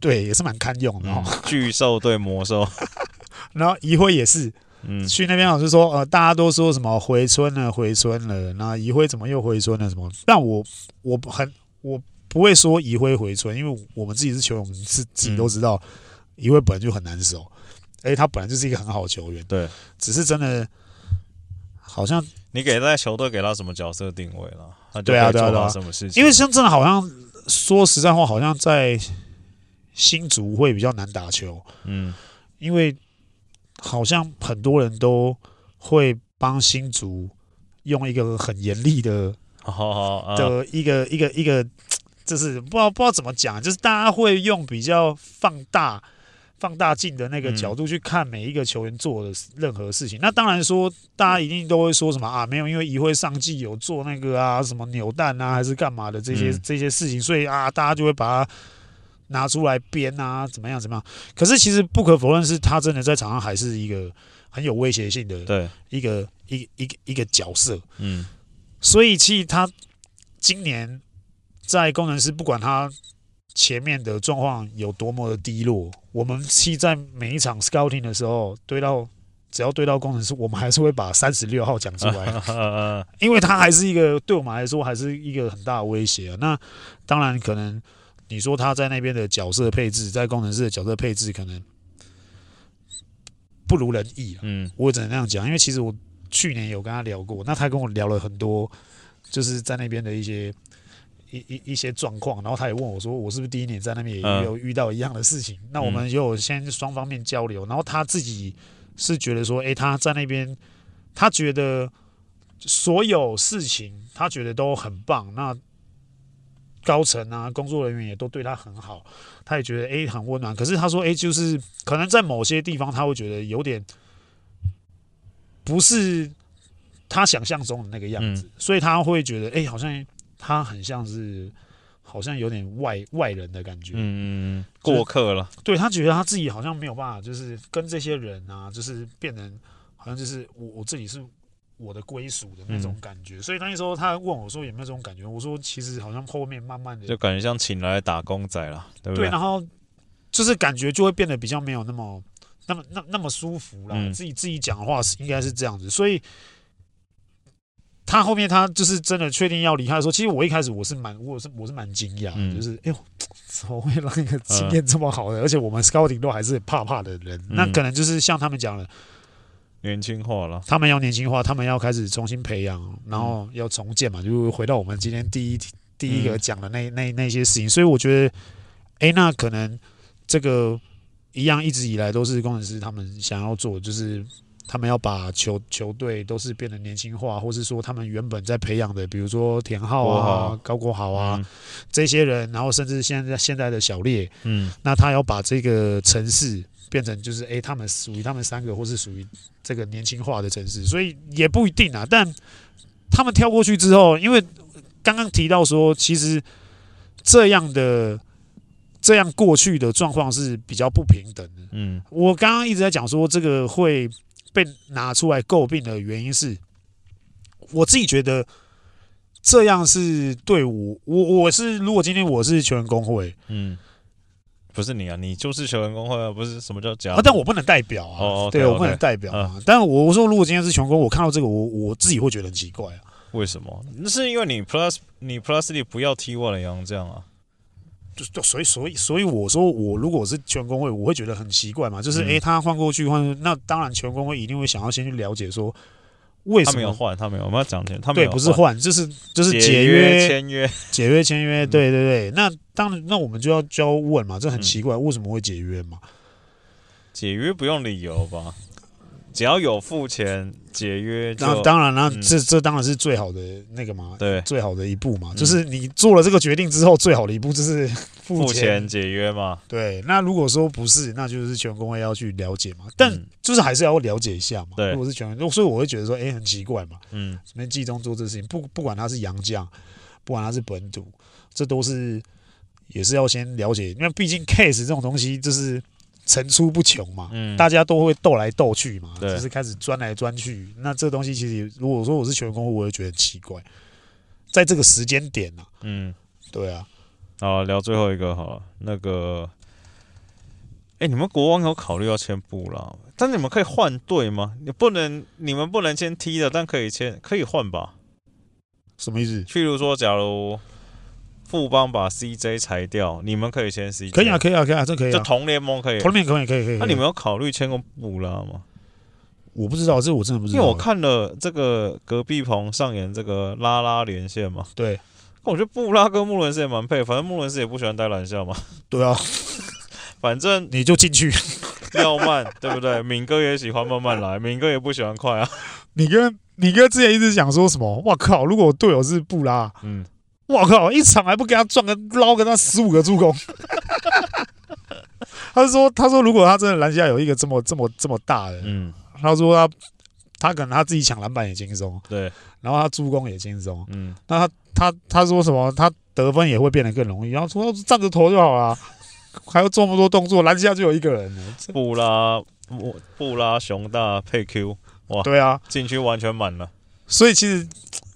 对，也是蛮堪用的嗯哦。，巨兽对魔兽，然后移辉也是嗯去那边，老师说，呃，大家都说什么回村了，回村了，那移辉怎么又回村了？什么？但我我很我不会说移辉回村，因为我们自己是球员，我们是自己都知道，移辉本来就很难守，而且他本来就是一个很好的球员，对，只是真的好像，你给在球队给他什么角色定位了？他就对啊可以做到什么事情？因为像真的好像说实在话，好像在新竹会比较难打球，嗯。因为好像很多人都会帮新竹用一个很严厉的好好啊，的一个、一个一个，就是不知道不知道怎么讲，就是大家会用比较放大、放大镜的那个角度去看每一个球员做的任何事情。那当然说，大家一定都会说什么啊，没有，因为一会上季有做那个啊，什么扭蛋啊，还是干嘛的这些、嗯这些事情，所以啊，大家就会把它拿出来编啊，怎么样怎么样。可是其实不可否认，是他真的在场上还是一个很有威胁性的对，一个一个一个一个角色。嗯所以其实他今年在工程师不管他前面的状况有多么的低落，我们其实在每一场 scouting 的时候，对到只要对到工程师，我们还是会把三十六号讲出来，因为他还是一个对我们来说还是一个很大的威胁啊。那当然可能你说他在那边的角色配置，在工程师的角色配置可能不如人意，嗯，我只能那样讲，因为其实我去年有跟他聊过，那他跟我聊了很多，就是在那边的一些。一一一些状况，然后他也问我说：“我是不是第一年在那边也有遇到一样的事情？”嗯、那我们就有先双方面交流，然后他自己是觉得说：“诶、欸，他在那边，他觉得所有事情他觉得都很棒。那高层啊，工作人员也都对他很好，他也觉得诶、欸、很温暖。可是他说：‘诶、欸，就是可能在某些地方他会觉得有点不是他想象中的那个样子，嗯、所以他会觉得诶、欸，好像。”他很像是，好像有点外外人的感觉，嗯，过客了。对，他觉得他自己好像没有办法，就是跟这些人啊，就是变成好像就是我我自己是我的归属的那种感觉。嗯、所以那时候他问我说有没有这种感觉，我说其实好像后面慢慢的就感觉像请来打工仔了，对不对？对，然后就是感觉就会变得比较没有那么那么那那么舒服了。嗯、自己自己讲的话是应该是这样子，所以。他后面他就是真的确定要离开的时候，其实我一开始我是蛮我是我是蛮惊讶，嗯、就是哎呦，怎么会让一个经验这么好的，嗯、而且我们 scouting 都还是怕怕的人，嗯、那可能就是像他们讲的，年轻化。了，他们要年轻化，他们要开始重新培养，然后要重建嘛，就回到我们今天第一第一个讲的那那那些事情，所以我觉得，哎，那可能这个一样一直以来都是工程师他们想要做，就是。他们要把球球队都是变得年轻化，或是说他们原本在培养的，比如说田浩啊、高国豪啊、嗯、这些人，然后甚至现在现在的小烈，嗯，那他要把这个城市变成就是，哎，他们属于他们三个，或是属于这个年轻化的城市，所以也不一定啊。但他们跳过去之后，因为刚刚提到说，其实这样的这样过去的状况是比较不平等的。嗯，我刚刚一直在讲说这个会。被拿出来诟病的原因是，我自己觉得这样是对我，我我是如果今天我是球员工会，嗯，不是你啊，你就是球员工会啊，不是什么叫假？啊，但我不能代表啊，对，我不能代表啊。嗯、但我我说，如果今天是球员工会，我看到这个，我我自己会觉得很奇怪啊。为什么？那是因为你 plus 你 plus 里不要 T1 的样这样啊。就所以所以所以我说我如果是全工会，我会觉得很奇怪嘛，就是诶、嗯欸，他换过去换，那当然全工会一定会想要先去了解说为什么他没有换，他没有，我们要讲钱，他对不是换，就是就是解约签约解约签约，对对对，那当然那我们就要就要问嘛，这很奇怪，为什么会解约嘛？解约不用理由吧？只要有付钱解约，那当然了，这这当然是最好的那个嘛，对，最好的一步嘛，就是你做了这个决定之后，最好的一步就是 付钱解约嘛。对，那如果说不是，那就是全工会要去了解嘛，但就是还是要了解一下嘛。对，如果是全所以我会觉得说，哎，很奇怪嘛。嗯，什么季中做这事情，不不管他是洋将，不管他是本土，这都是也是要先了解，因为毕竟 case 这种东西就是。层出不穷嘛，嗯，大家都会斗来斗去嘛，就是开始钻来钻去。那这个东西其实，如果说我是球员工会，我会觉得很奇怪，在这个时间点呢、啊，嗯，对啊。好，聊最后一个好了，那个，哎、欸，你们国王有考虑要签布朗，但你们可以换队吗？你不能，你们不能签踢的，但可以签，可以换吧？什么意思？譬如说，假如。富邦把 CJ 裁掉，你们可以签 CJ，可以啊，可以啊，可以啊，这可以啊。就同联盟可以，同联盟可以，可以，可以。那你们有考虑签过布拉吗？我不知道，这我真的不知道。因为我看了这个隔壁棚上演这个拉拉连线嘛。对。我觉得布拉跟穆伦斯也蛮配，反正穆伦斯也不喜欢待篮下嘛。对啊。反正你就进去，要慢，对不对？敏哥也喜欢慢慢来，敏哥也不喜欢快啊。你跟你哥之前一直讲说什么？哇靠！如果我队友是布拉，嗯。我靠！一场还不给他撞个捞个那十五个助攻，他说：“他说如果他真的篮下有一个这么这么这么大的，嗯，他说他他可能他自己抢篮板也轻松，对，然后他助攻也轻松，嗯，那他他他说什么？他得分也会变得更容易。然后说站着投就好了，还要做那么多动作，篮下就有一个人。布拉布拉熊大配 Q，哇，对啊，禁区完全满了。所以其实。”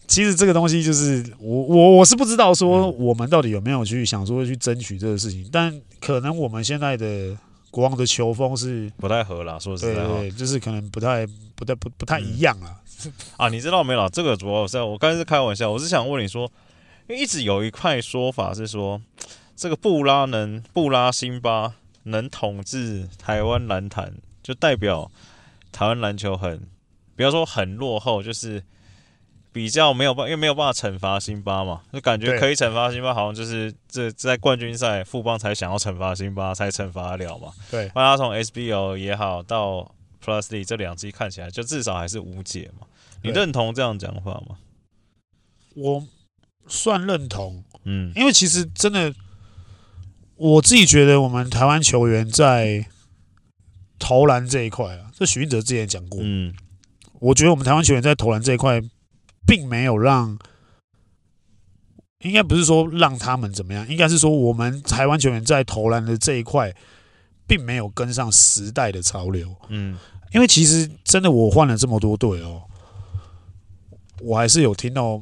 其实这个东西就是我我我是不知道说我们到底有没有去想说去争取这个事情，嗯、但可能我们现在的国王的球风是不太合啦，说实在话，对，就是可能不太不太不不太一样啊。嗯、啊，你知道没有？这个主要是，我刚才是开玩笑，我是想问你说，因为一直有一块说法是说，这个布拉能布拉辛巴能统治台湾篮坛，就代表台湾篮球很，不要说很落后，就是。比较没有办，因为没有办法惩罚辛巴嘛，就感觉可以惩罚辛巴，好像就是这在冠军赛富邦才想要惩罚辛巴才惩罚得了嘛。对，那他从 SBO 也好到 Plus League 这两季看起来，就至少还是无解嘛。你认同这样讲法吗？我算认同，嗯，因为其实真的，我自己觉得我们台湾球员在投篮这一块啊，这许晋哲之前讲过，嗯，我觉得我们台湾球员在投篮这一块。并没有让，应该不是说让他们怎么样，应该是说我们台湾球员在投篮的这一块，并没有跟上时代的潮流。嗯，因为其实真的我换了这么多队哦，我还是有听到，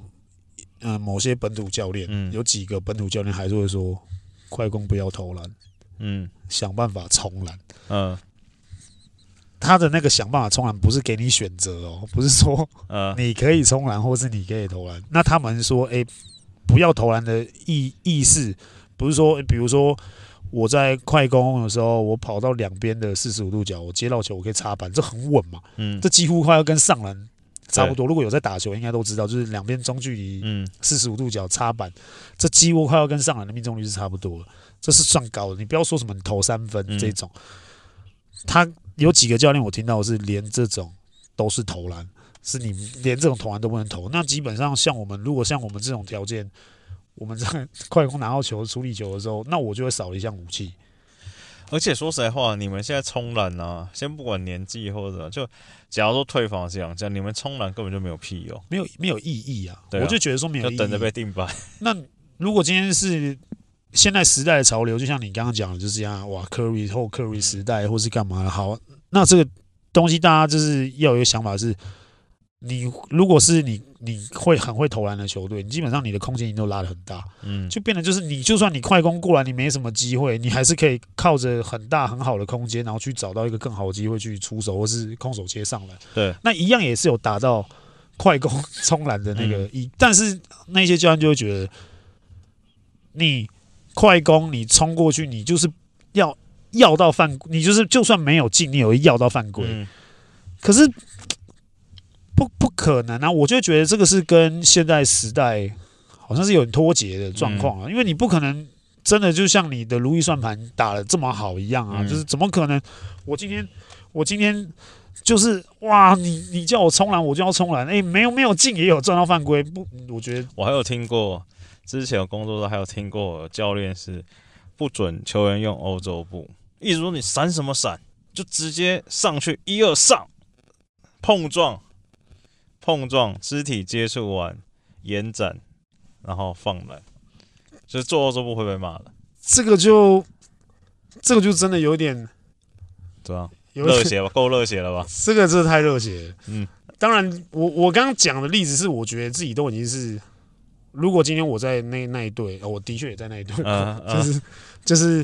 嗯、呃，某些本土教练，嗯，有几个本土教练还是会说，快攻不要投篮，嗯，想办法冲篮，嗯。他的那个想办法冲篮不是给你选择哦，不是说你可以冲篮或是你可以投篮。那他们说，哎，不要投篮的意意思不是说，比如说我在快攻的时候，我跑到两边的四十五度角，我接到球我可以插板，这很稳嘛。嗯，这几乎快要跟上篮差不多。如果有在打球，应该都知道，就是两边中距离，嗯，四十五度角插板，这几乎快要跟上篮的命中率是差不多了。这是算高的，你不要说什么你投三分这种，他。有几个教练我听到是连这种都是投篮，是你连这种投篮都不能投。那基本上像我们，如果像我们这种条件，我们在快攻拿到球、处理球的时候，那我就会少了一项武器。而且说实在话，你们现在冲篮啊，先不管年纪或者就，假如说退房这样，这样你们冲篮根本就没有屁用，没有没有意义啊。我就觉得说没有意义，就等着被定板。那如果今天是。现在时代的潮流，就像你刚刚讲的，就是这样哇，Curry 后 Curry 时代，或是干嘛的？好，那这个东西大家就是要有一个想法是，你如果是你，你会很会投篮的球队，你基本上你的空间已经都拉得很大，嗯，就变得就是你就算你快攻过来，你没什么机会，你还是可以靠着很大很好的空间，然后去找到一个更好的机会去出手，或是空手接上来。对，那一样也是有达到快攻冲篮的那个一，但是那些教练就会觉得你。快攻，你冲过去，你就是要要到犯，你就是就算没有进，你也会要到犯规。嗯、可是不不可能啊！我就觉得这个是跟现在时代好像是有点脱节的状况啊，嗯、因为你不可能真的就像你的如意算盘打得这么好一样啊，嗯、就是怎么可能？我今天我今天就是哇，你你叫我冲篮，我就要冲篮。哎、欸，没有没有进也有赚到犯规，不，我觉得我还有听过。之前有工作的时候还有听过教练是不准球员用欧洲步，意思说你闪什么闪，就直接上去一二上，碰撞碰撞，肢体接触完延展，然后放篮，就是做欧洲步会被骂的。这个就这个就真的有点，对啊？热血吧，够热血了吧？这个真的太热血了。嗯，当然我，我我刚刚讲的例子是，我觉得自己都已经是。如果今天我在那那一队，我的确也在那一队，就是就是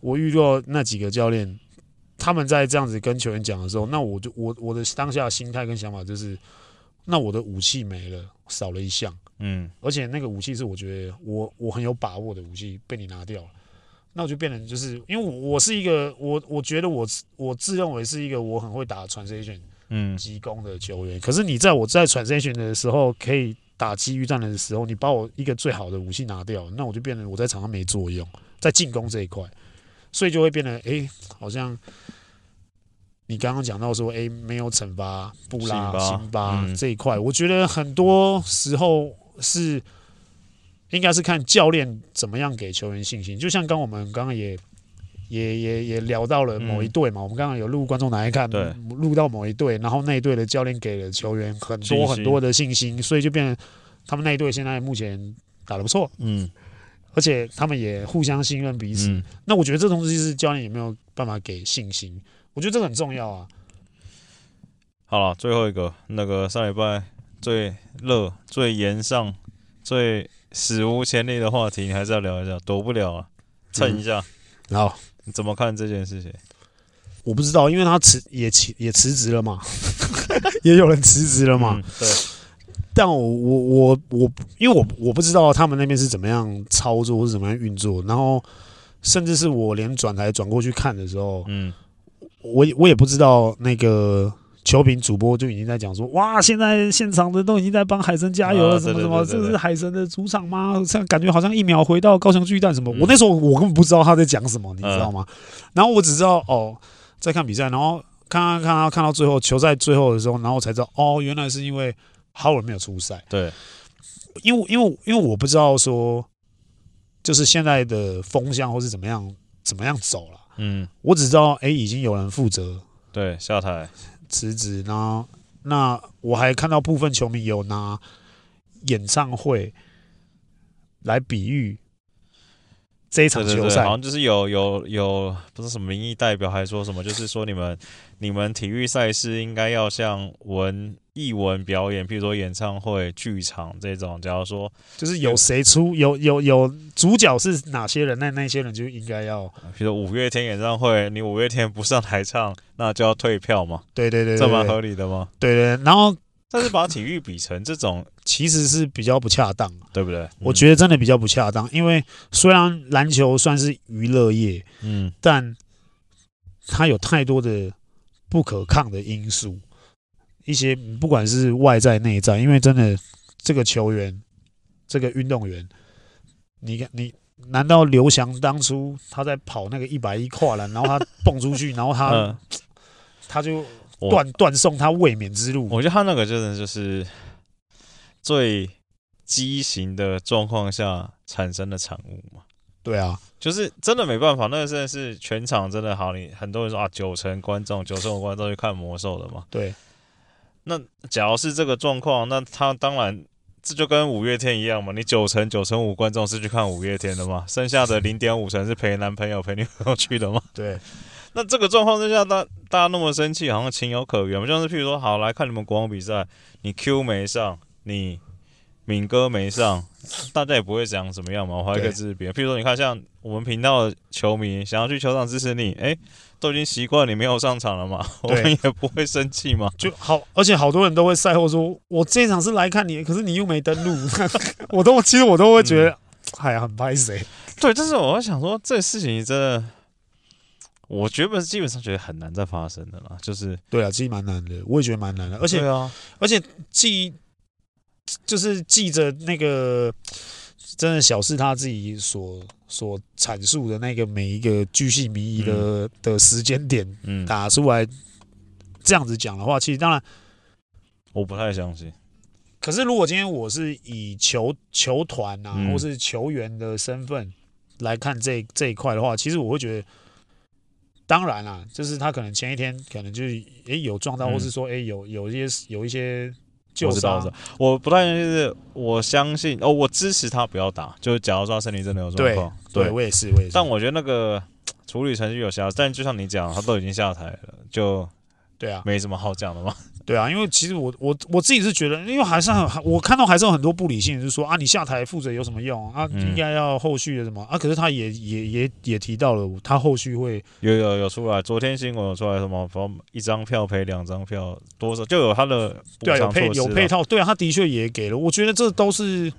我遇到那几个教练，他们在这样子跟球员讲的时候，那我就我我的当下的心态跟想法就是，那我的武器没了，少了一项，嗯，而且那个武器是我觉得我我很有把握的武器被你拿掉了，那我就变成就是因为我我是一个我我觉得我我自认为是一个我很会打 transition 嗯。急攻的球员，嗯、可是你在我在 transition 的时候可以。打机遇战的时候，你把我一个最好的武器拿掉，那我就变得我在场上没作用，在进攻这一块，所以就会变得，哎、欸，好像你刚刚讲到说，哎、欸，没有惩罚布拉辛巴这一块，我觉得很多时候是应该是看教练怎么样给球员信心，就像刚我们刚刚也。也也也聊到了某一队嘛，嗯、我们刚刚有录观众来看，录到某一队，然后那一队的教练给了球员很多很多的信心，所以就变成他们那一队现在目前打得不错，嗯，而且他们也互相信任彼此。嗯、那我觉得这东西是教练有没有办法给信心？我觉得这个很重要啊。好了，最后一个那个上礼拜最热、最炎上、最史无前例的话题，你还是要聊一下，躲不了啊，蹭一下。然后你怎么看这件事情？我不知道，因为他辞也辞也辞职了嘛，也有人辞职了嘛。嗯、对。但我我我我，因为我我不知道他们那边是怎么样操作或是怎么样运作，然后甚至是我连转台转过去看的时候，嗯，我我也不知道那个球评主播就已经在讲说，哇，现在现场的都已经在帮海神加油了，什么什么，这是海神的主场吗？这样感觉好像一秒回到高雄巨蛋什么。我那时候我根本不知道他在讲什么，你知道吗？然后我只知道哦，在看比赛，然后看看看到看到最后球赛最后的时候，然后我才知道哦，原来是因为。哈文没有出赛，对，因为因为因为我不知道说，就是现在的风向或是怎么样怎么样走了，嗯，我只知道哎、欸，已经有人负责，对，下台辞职，然后那我还看到部分球迷有拿演唱会来比喻。这一场球赛好像就是有有有不是什么民意代表还说什么，就是说你们 你们体育赛事应该要像文艺文表演，比如说演唱会、剧场这种。假如说就是有谁出有有有主角是哪些人，那那些人就应该要，比如说五月天演唱会，你五月天不上台唱，那就要退票嘛？对对对，对，这蛮合理的吗？对对，然后。但是把体育比成这种，其实是比较不恰当，对不对？我觉得真的比较不恰当，因为虽然篮球算是娱乐业，嗯，但它有太多的不可抗的因素，一些不管是外在内在，因为真的这个球员，这个运动员，你看你难道刘翔当初他在跑那个一百一跨栏，然后他蹦出去，然后他他就。断断送他卫冕之路，我觉得他那个真的就是最畸形的状况下产生的产物嘛。对啊，就是真的没办法，那个真的是全场真的好，你很多人说啊，九成观众，九成五观众去看魔兽的嘛。对，那假如是这个状况，那他当然这就跟五月天一样嘛，你九成九成五观众是去看五月天的嘛，剩下的零点五成是陪男朋友陪女朋友去的嘛。对。那这个状况之下，大大家那么生气，好像情有可原。就是譬如说，好来看你们国王比赛，你 Q 没上，你敏哥没上，大家也不会讲怎么样嘛。我还可以支持别人。譬如说，你看像我们频道的球迷想要去球场支持你，哎，都已经习惯你没有上场了嘛，我们也不会生气嘛。就好，而且好多人都会赛后说，我这场是来看你，可是你又没登录，我都其实我都会觉得，哎呀，很拍谁。对，但是我会想说，这事情真的。我觉得基本上觉得很难再发生的啦，就是对啊，其实蛮难的，我也觉得蛮难的，而且啊，而且记就是记着那个真的小是他自己所所阐述的那个每一个巨细靡遗的、嗯、的时间点，嗯，打出来这样子讲的话，其实当然我不太相信。可是如果今天我是以球球团啊，嗯、或是球员的身份来看这这一块的话，其实我会觉得。当然啦，就是他可能前一天可能就是诶、欸、有撞到，或是说诶、欸、有有一些有一些旧伤。我不太就是我相信哦，我支持他不要打。就是假如说他身体真的有状况，对，对我也是，我也是。但我觉得那个处理程序有瑕疵，但就像你讲，他都已经下台了，就对啊，没什么好讲的嘛。对啊，因为其实我我我自己是觉得，因为还是很我看到还是有很多不理性，就是说啊，你下台负责有什么用啊？应该要后续的什么啊？可是他也也也也提到了，他后续会有有有出来，昨天新闻有出来什么？一张票赔两张票，多少就有他的对啊，有配有配套，对啊，他的确也给了。我觉得这都是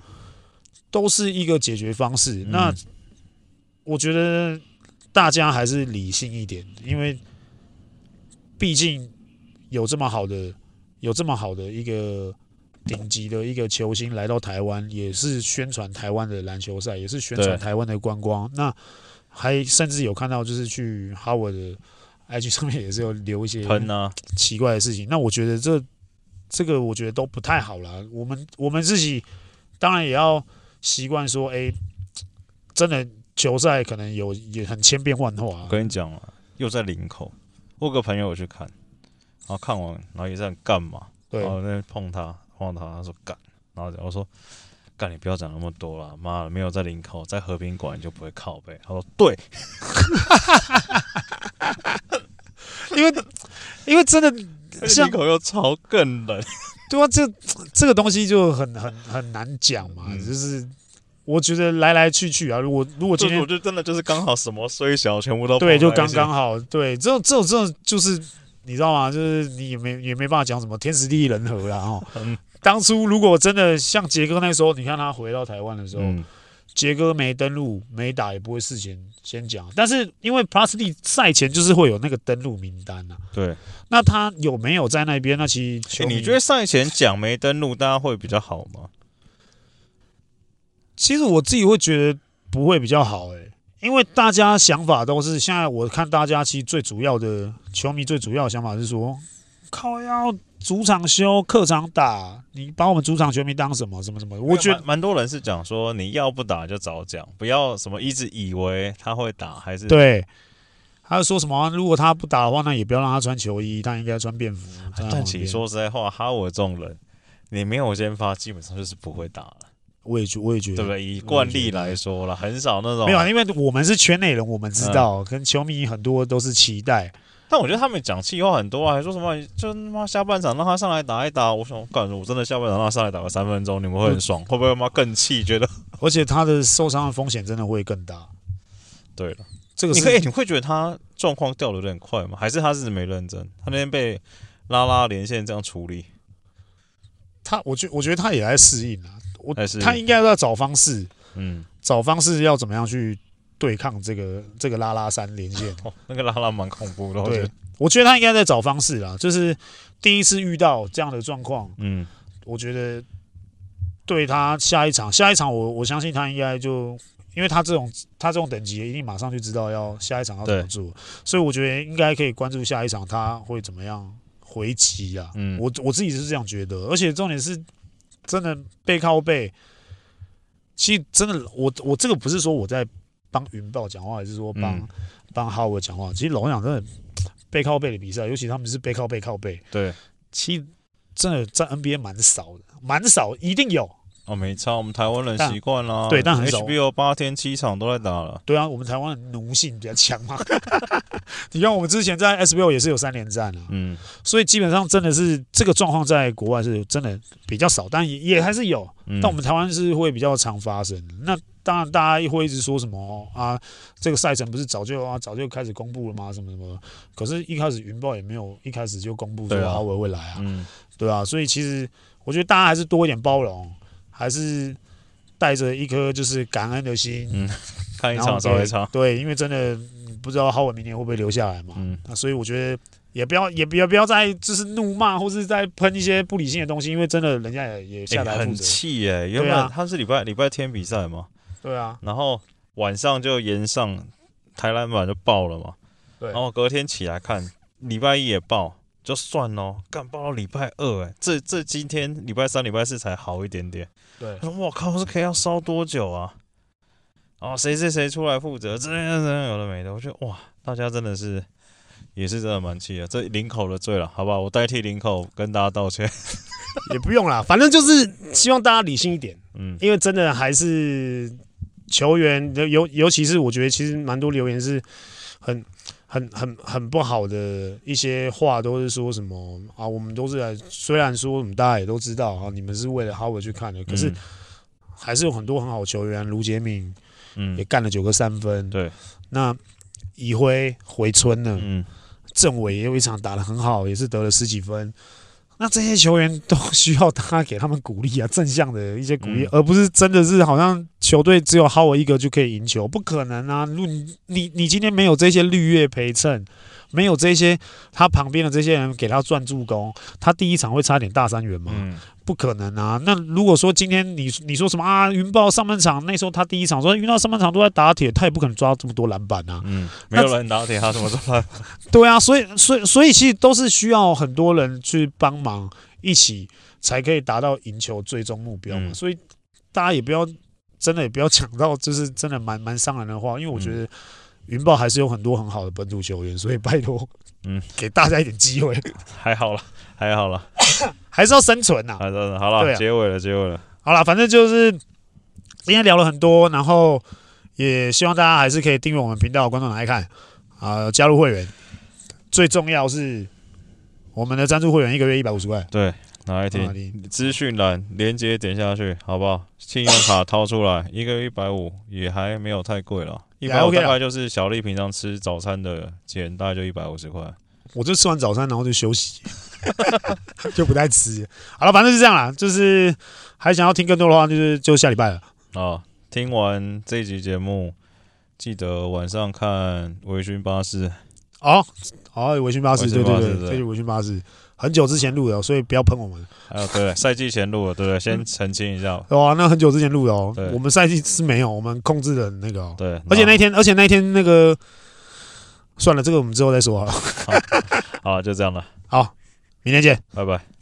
都是一个解决方式。嗯、那我觉得大家还是理性一点，因为毕竟有这么好的。有这么好的一个顶级的一个球星来到台湾，也是宣传台湾的篮球赛，也是宣传台湾的观光。那还甚至有看到，就是去哈维的 IG 上面也是有留一些奇怪的事情。那我觉得这这个我觉得都不太好了。我们我们自己当然也要习惯说，哎，真的球赛可能有也很千变万化。我跟你讲啊，又在领口，我有个朋友我去看。然后看完，然后也在干嘛？对，然后那边碰他，碰他，他说干，然后我说干，你不要讲那么多了，妈的，没有在林口，在和平馆就不会靠背。他说对，因为因为真的，林口又潮更冷，对啊，这这个东西就很很很难讲嘛，嗯、就是我觉得来来去去啊，如果如果今天，我觉得真的就是刚好什么虽小全部都对，就刚刚好，对，这种这种这种就是你知道吗？就是你也没也没办法讲什么天时地利人和啦哦。嗯、当初如果真的像杰哥那时候，你看他回到台湾的时候。嗯杰哥没登录没打也不会事前先讲，但是因为 Plus D 赛前就是会有那个登录名单呐、啊。对，那他有没有在那边？那其实、欸、你觉得赛前讲没登录，大家会比较好吗？其实我自己会觉得不会比较好诶、欸，因为大家想法都是现在我看大家其实最主要的球迷最主要的想法是说，靠要。主场休，客场打，你把我们主场球迷当什么？什么什么？我觉得蛮多人是讲说，你要不打就早讲，不要什么一直以为他会打，还是对。还有说什么？如果他不打的话，那也不要让他穿球衣，他应该穿便服。但其实说实在话，哈我这种人，你没有先发，基本上就是不会打了。我也觉，我也觉得，对不对？以惯例来说了，很少那种没有，因为我们是圈内人，我们知道，跟球迷很多都是期待。但我觉得他们讲气话很多啊，还说什么就他妈下半场让他上来打一打。我想，感觉，我真的下半场让他上来打个三分钟，你们会很爽，会不会他妈更气？觉得，而且他的受伤的风险真的会更大。对了，这个你可以，你会觉得他状况掉的有点快吗？还是他是没认真？他那天被拉拉连线这样处理，他我觉我觉得他也在适应啊，我他应该要找方式，嗯，找方式要怎么样去。对抗这个这个拉拉山连线，哦，那个拉拉蛮恐怖的。对，我觉得他应该在找方式啦，就是第一次遇到这样的状况，嗯，我觉得对他下一场下一场我我相信他应该就，因为他这种他这种等级一定马上就知道要下一场要怎么做，所以我觉得应该可以关注下一场他会怎么样回击啊。嗯，我我自己是这样觉得，而且重点是真的背靠背，其实真的我我这个不是说我在。帮云豹讲话，还是说帮帮哈维讲话？其实老实讲，真的背靠背的比赛，尤其他们是背靠背靠背。对，其实真的在 NBA 蛮少的，蛮少，一定有。哦，没差，我们台湾人习惯啦。对，但。HBO 八天七场都在打了。对啊，我们台湾人奴性比较强嘛。你看，我们之前在 SBO 也是有三连战啊。嗯。所以基本上真的是这个状况，在国外是真的比较少，但也也还是有。嗯。但我们台湾是会比较常发生。那当然，大家会一直说什么啊？这个赛程不是早就啊早就开始公布了吗？什么什么？可是，一开始云豹也没有一开始就公布说哈维会来啊。嗯。对啊，所以其实我觉得大家还是多一点包容。还是带着一颗就是感恩的心，嗯，看一场少一场，对，因为真的不知道浩文明年会不会留下来嘛，嗯，那所以我觉得也不要，也不要，不要再就是怒骂或是再喷一些不理性的东西，因为真的人家也也下来、欸、很气耶，原本他是礼拜礼拜天比赛嘛，对啊，然后晚上就延上台篮板就爆了嘛，对，然后隔天起来看礼拜一也爆。就算喽，干爆到礼拜二，哎，这这今天礼拜三、礼拜四才好一点点。对，他说我靠，这可以要烧多久啊？哦，谁谁谁出来负责？这样这样有的没的，我觉得哇，大家真的是也是真的蛮气的。这林口的罪了，好不好，我代替林口跟大家道歉。也不用啦，反正就是希望大家理性一点。嗯，因为真的还是球员，尤尤其是我觉得其实蛮多留言是很。很很很不好的一些话，都是说什么啊？我们都是来，虽然说我们大家也都知道啊，你们是为了哈维去看的，可是还是有很多很好球员，卢杰敏，嗯，也干了九个三分。对，那以辉回春了，嗯，郑伟也有一场打得很好，也是得了十几分。那这些球员都需要他给他们鼓励啊，正向的一些鼓励，嗯、而不是真的是好像球队只有哈维一个就可以赢球，不可能啊！如你你你今天没有这些绿叶陪衬。没有这些，他旁边的这些人给他赚助攻，他第一场会差点大三元吗？嗯、不可能啊！那如果说今天你你说什么啊？云豹上半场那时候他第一场说云豹上半场都在打铁，他也不可能抓这么多篮板啊！嗯，没有人打铁，他怎么抓？对啊，所以所以所以其实都是需要很多人去帮忙一起，才可以达到赢球最终目标嘛。嗯、所以大家也不要真的也不要讲到就是真的蛮蛮伤人的话，因为我觉得。云豹还是有很多很好的本土球员，所以拜托，嗯，给大家一点机会。还好了，还好了，还是要生存呐。好的，好了，啊、结尾了，结尾了。好了，反正就是今天聊了很多，然后也希望大家还是可以订阅我们频道，观众来看啊，加入会员。最重要是我们的赞助会员一个月一百五十块。对，拿来听。资讯栏连接点下去，好不好？信用卡掏出来，一个月一百五，也还没有太贵了。一百五大概就是小丽平常吃早餐的钱，大概就一百五十块。我就吃完早餐，然后就休息，就不再吃。好了，反正是这样啦。就是还想要听更多的话，就是就下礼拜了。啊，听完这一集节目，记得晚上看微醺巴士。哦，哦，微醺巴士，对对对，这是微醺巴士，很久之前录的，所以不要喷我们。还有对，赛季前录的，对对，先澄清一下。哇，那很久之前录的哦。我们赛季是没有，我们控制的那个。对，而且那天，而且那天那个。算了，这个我们之后再说好了。好，就这样了。好，明天见，拜拜。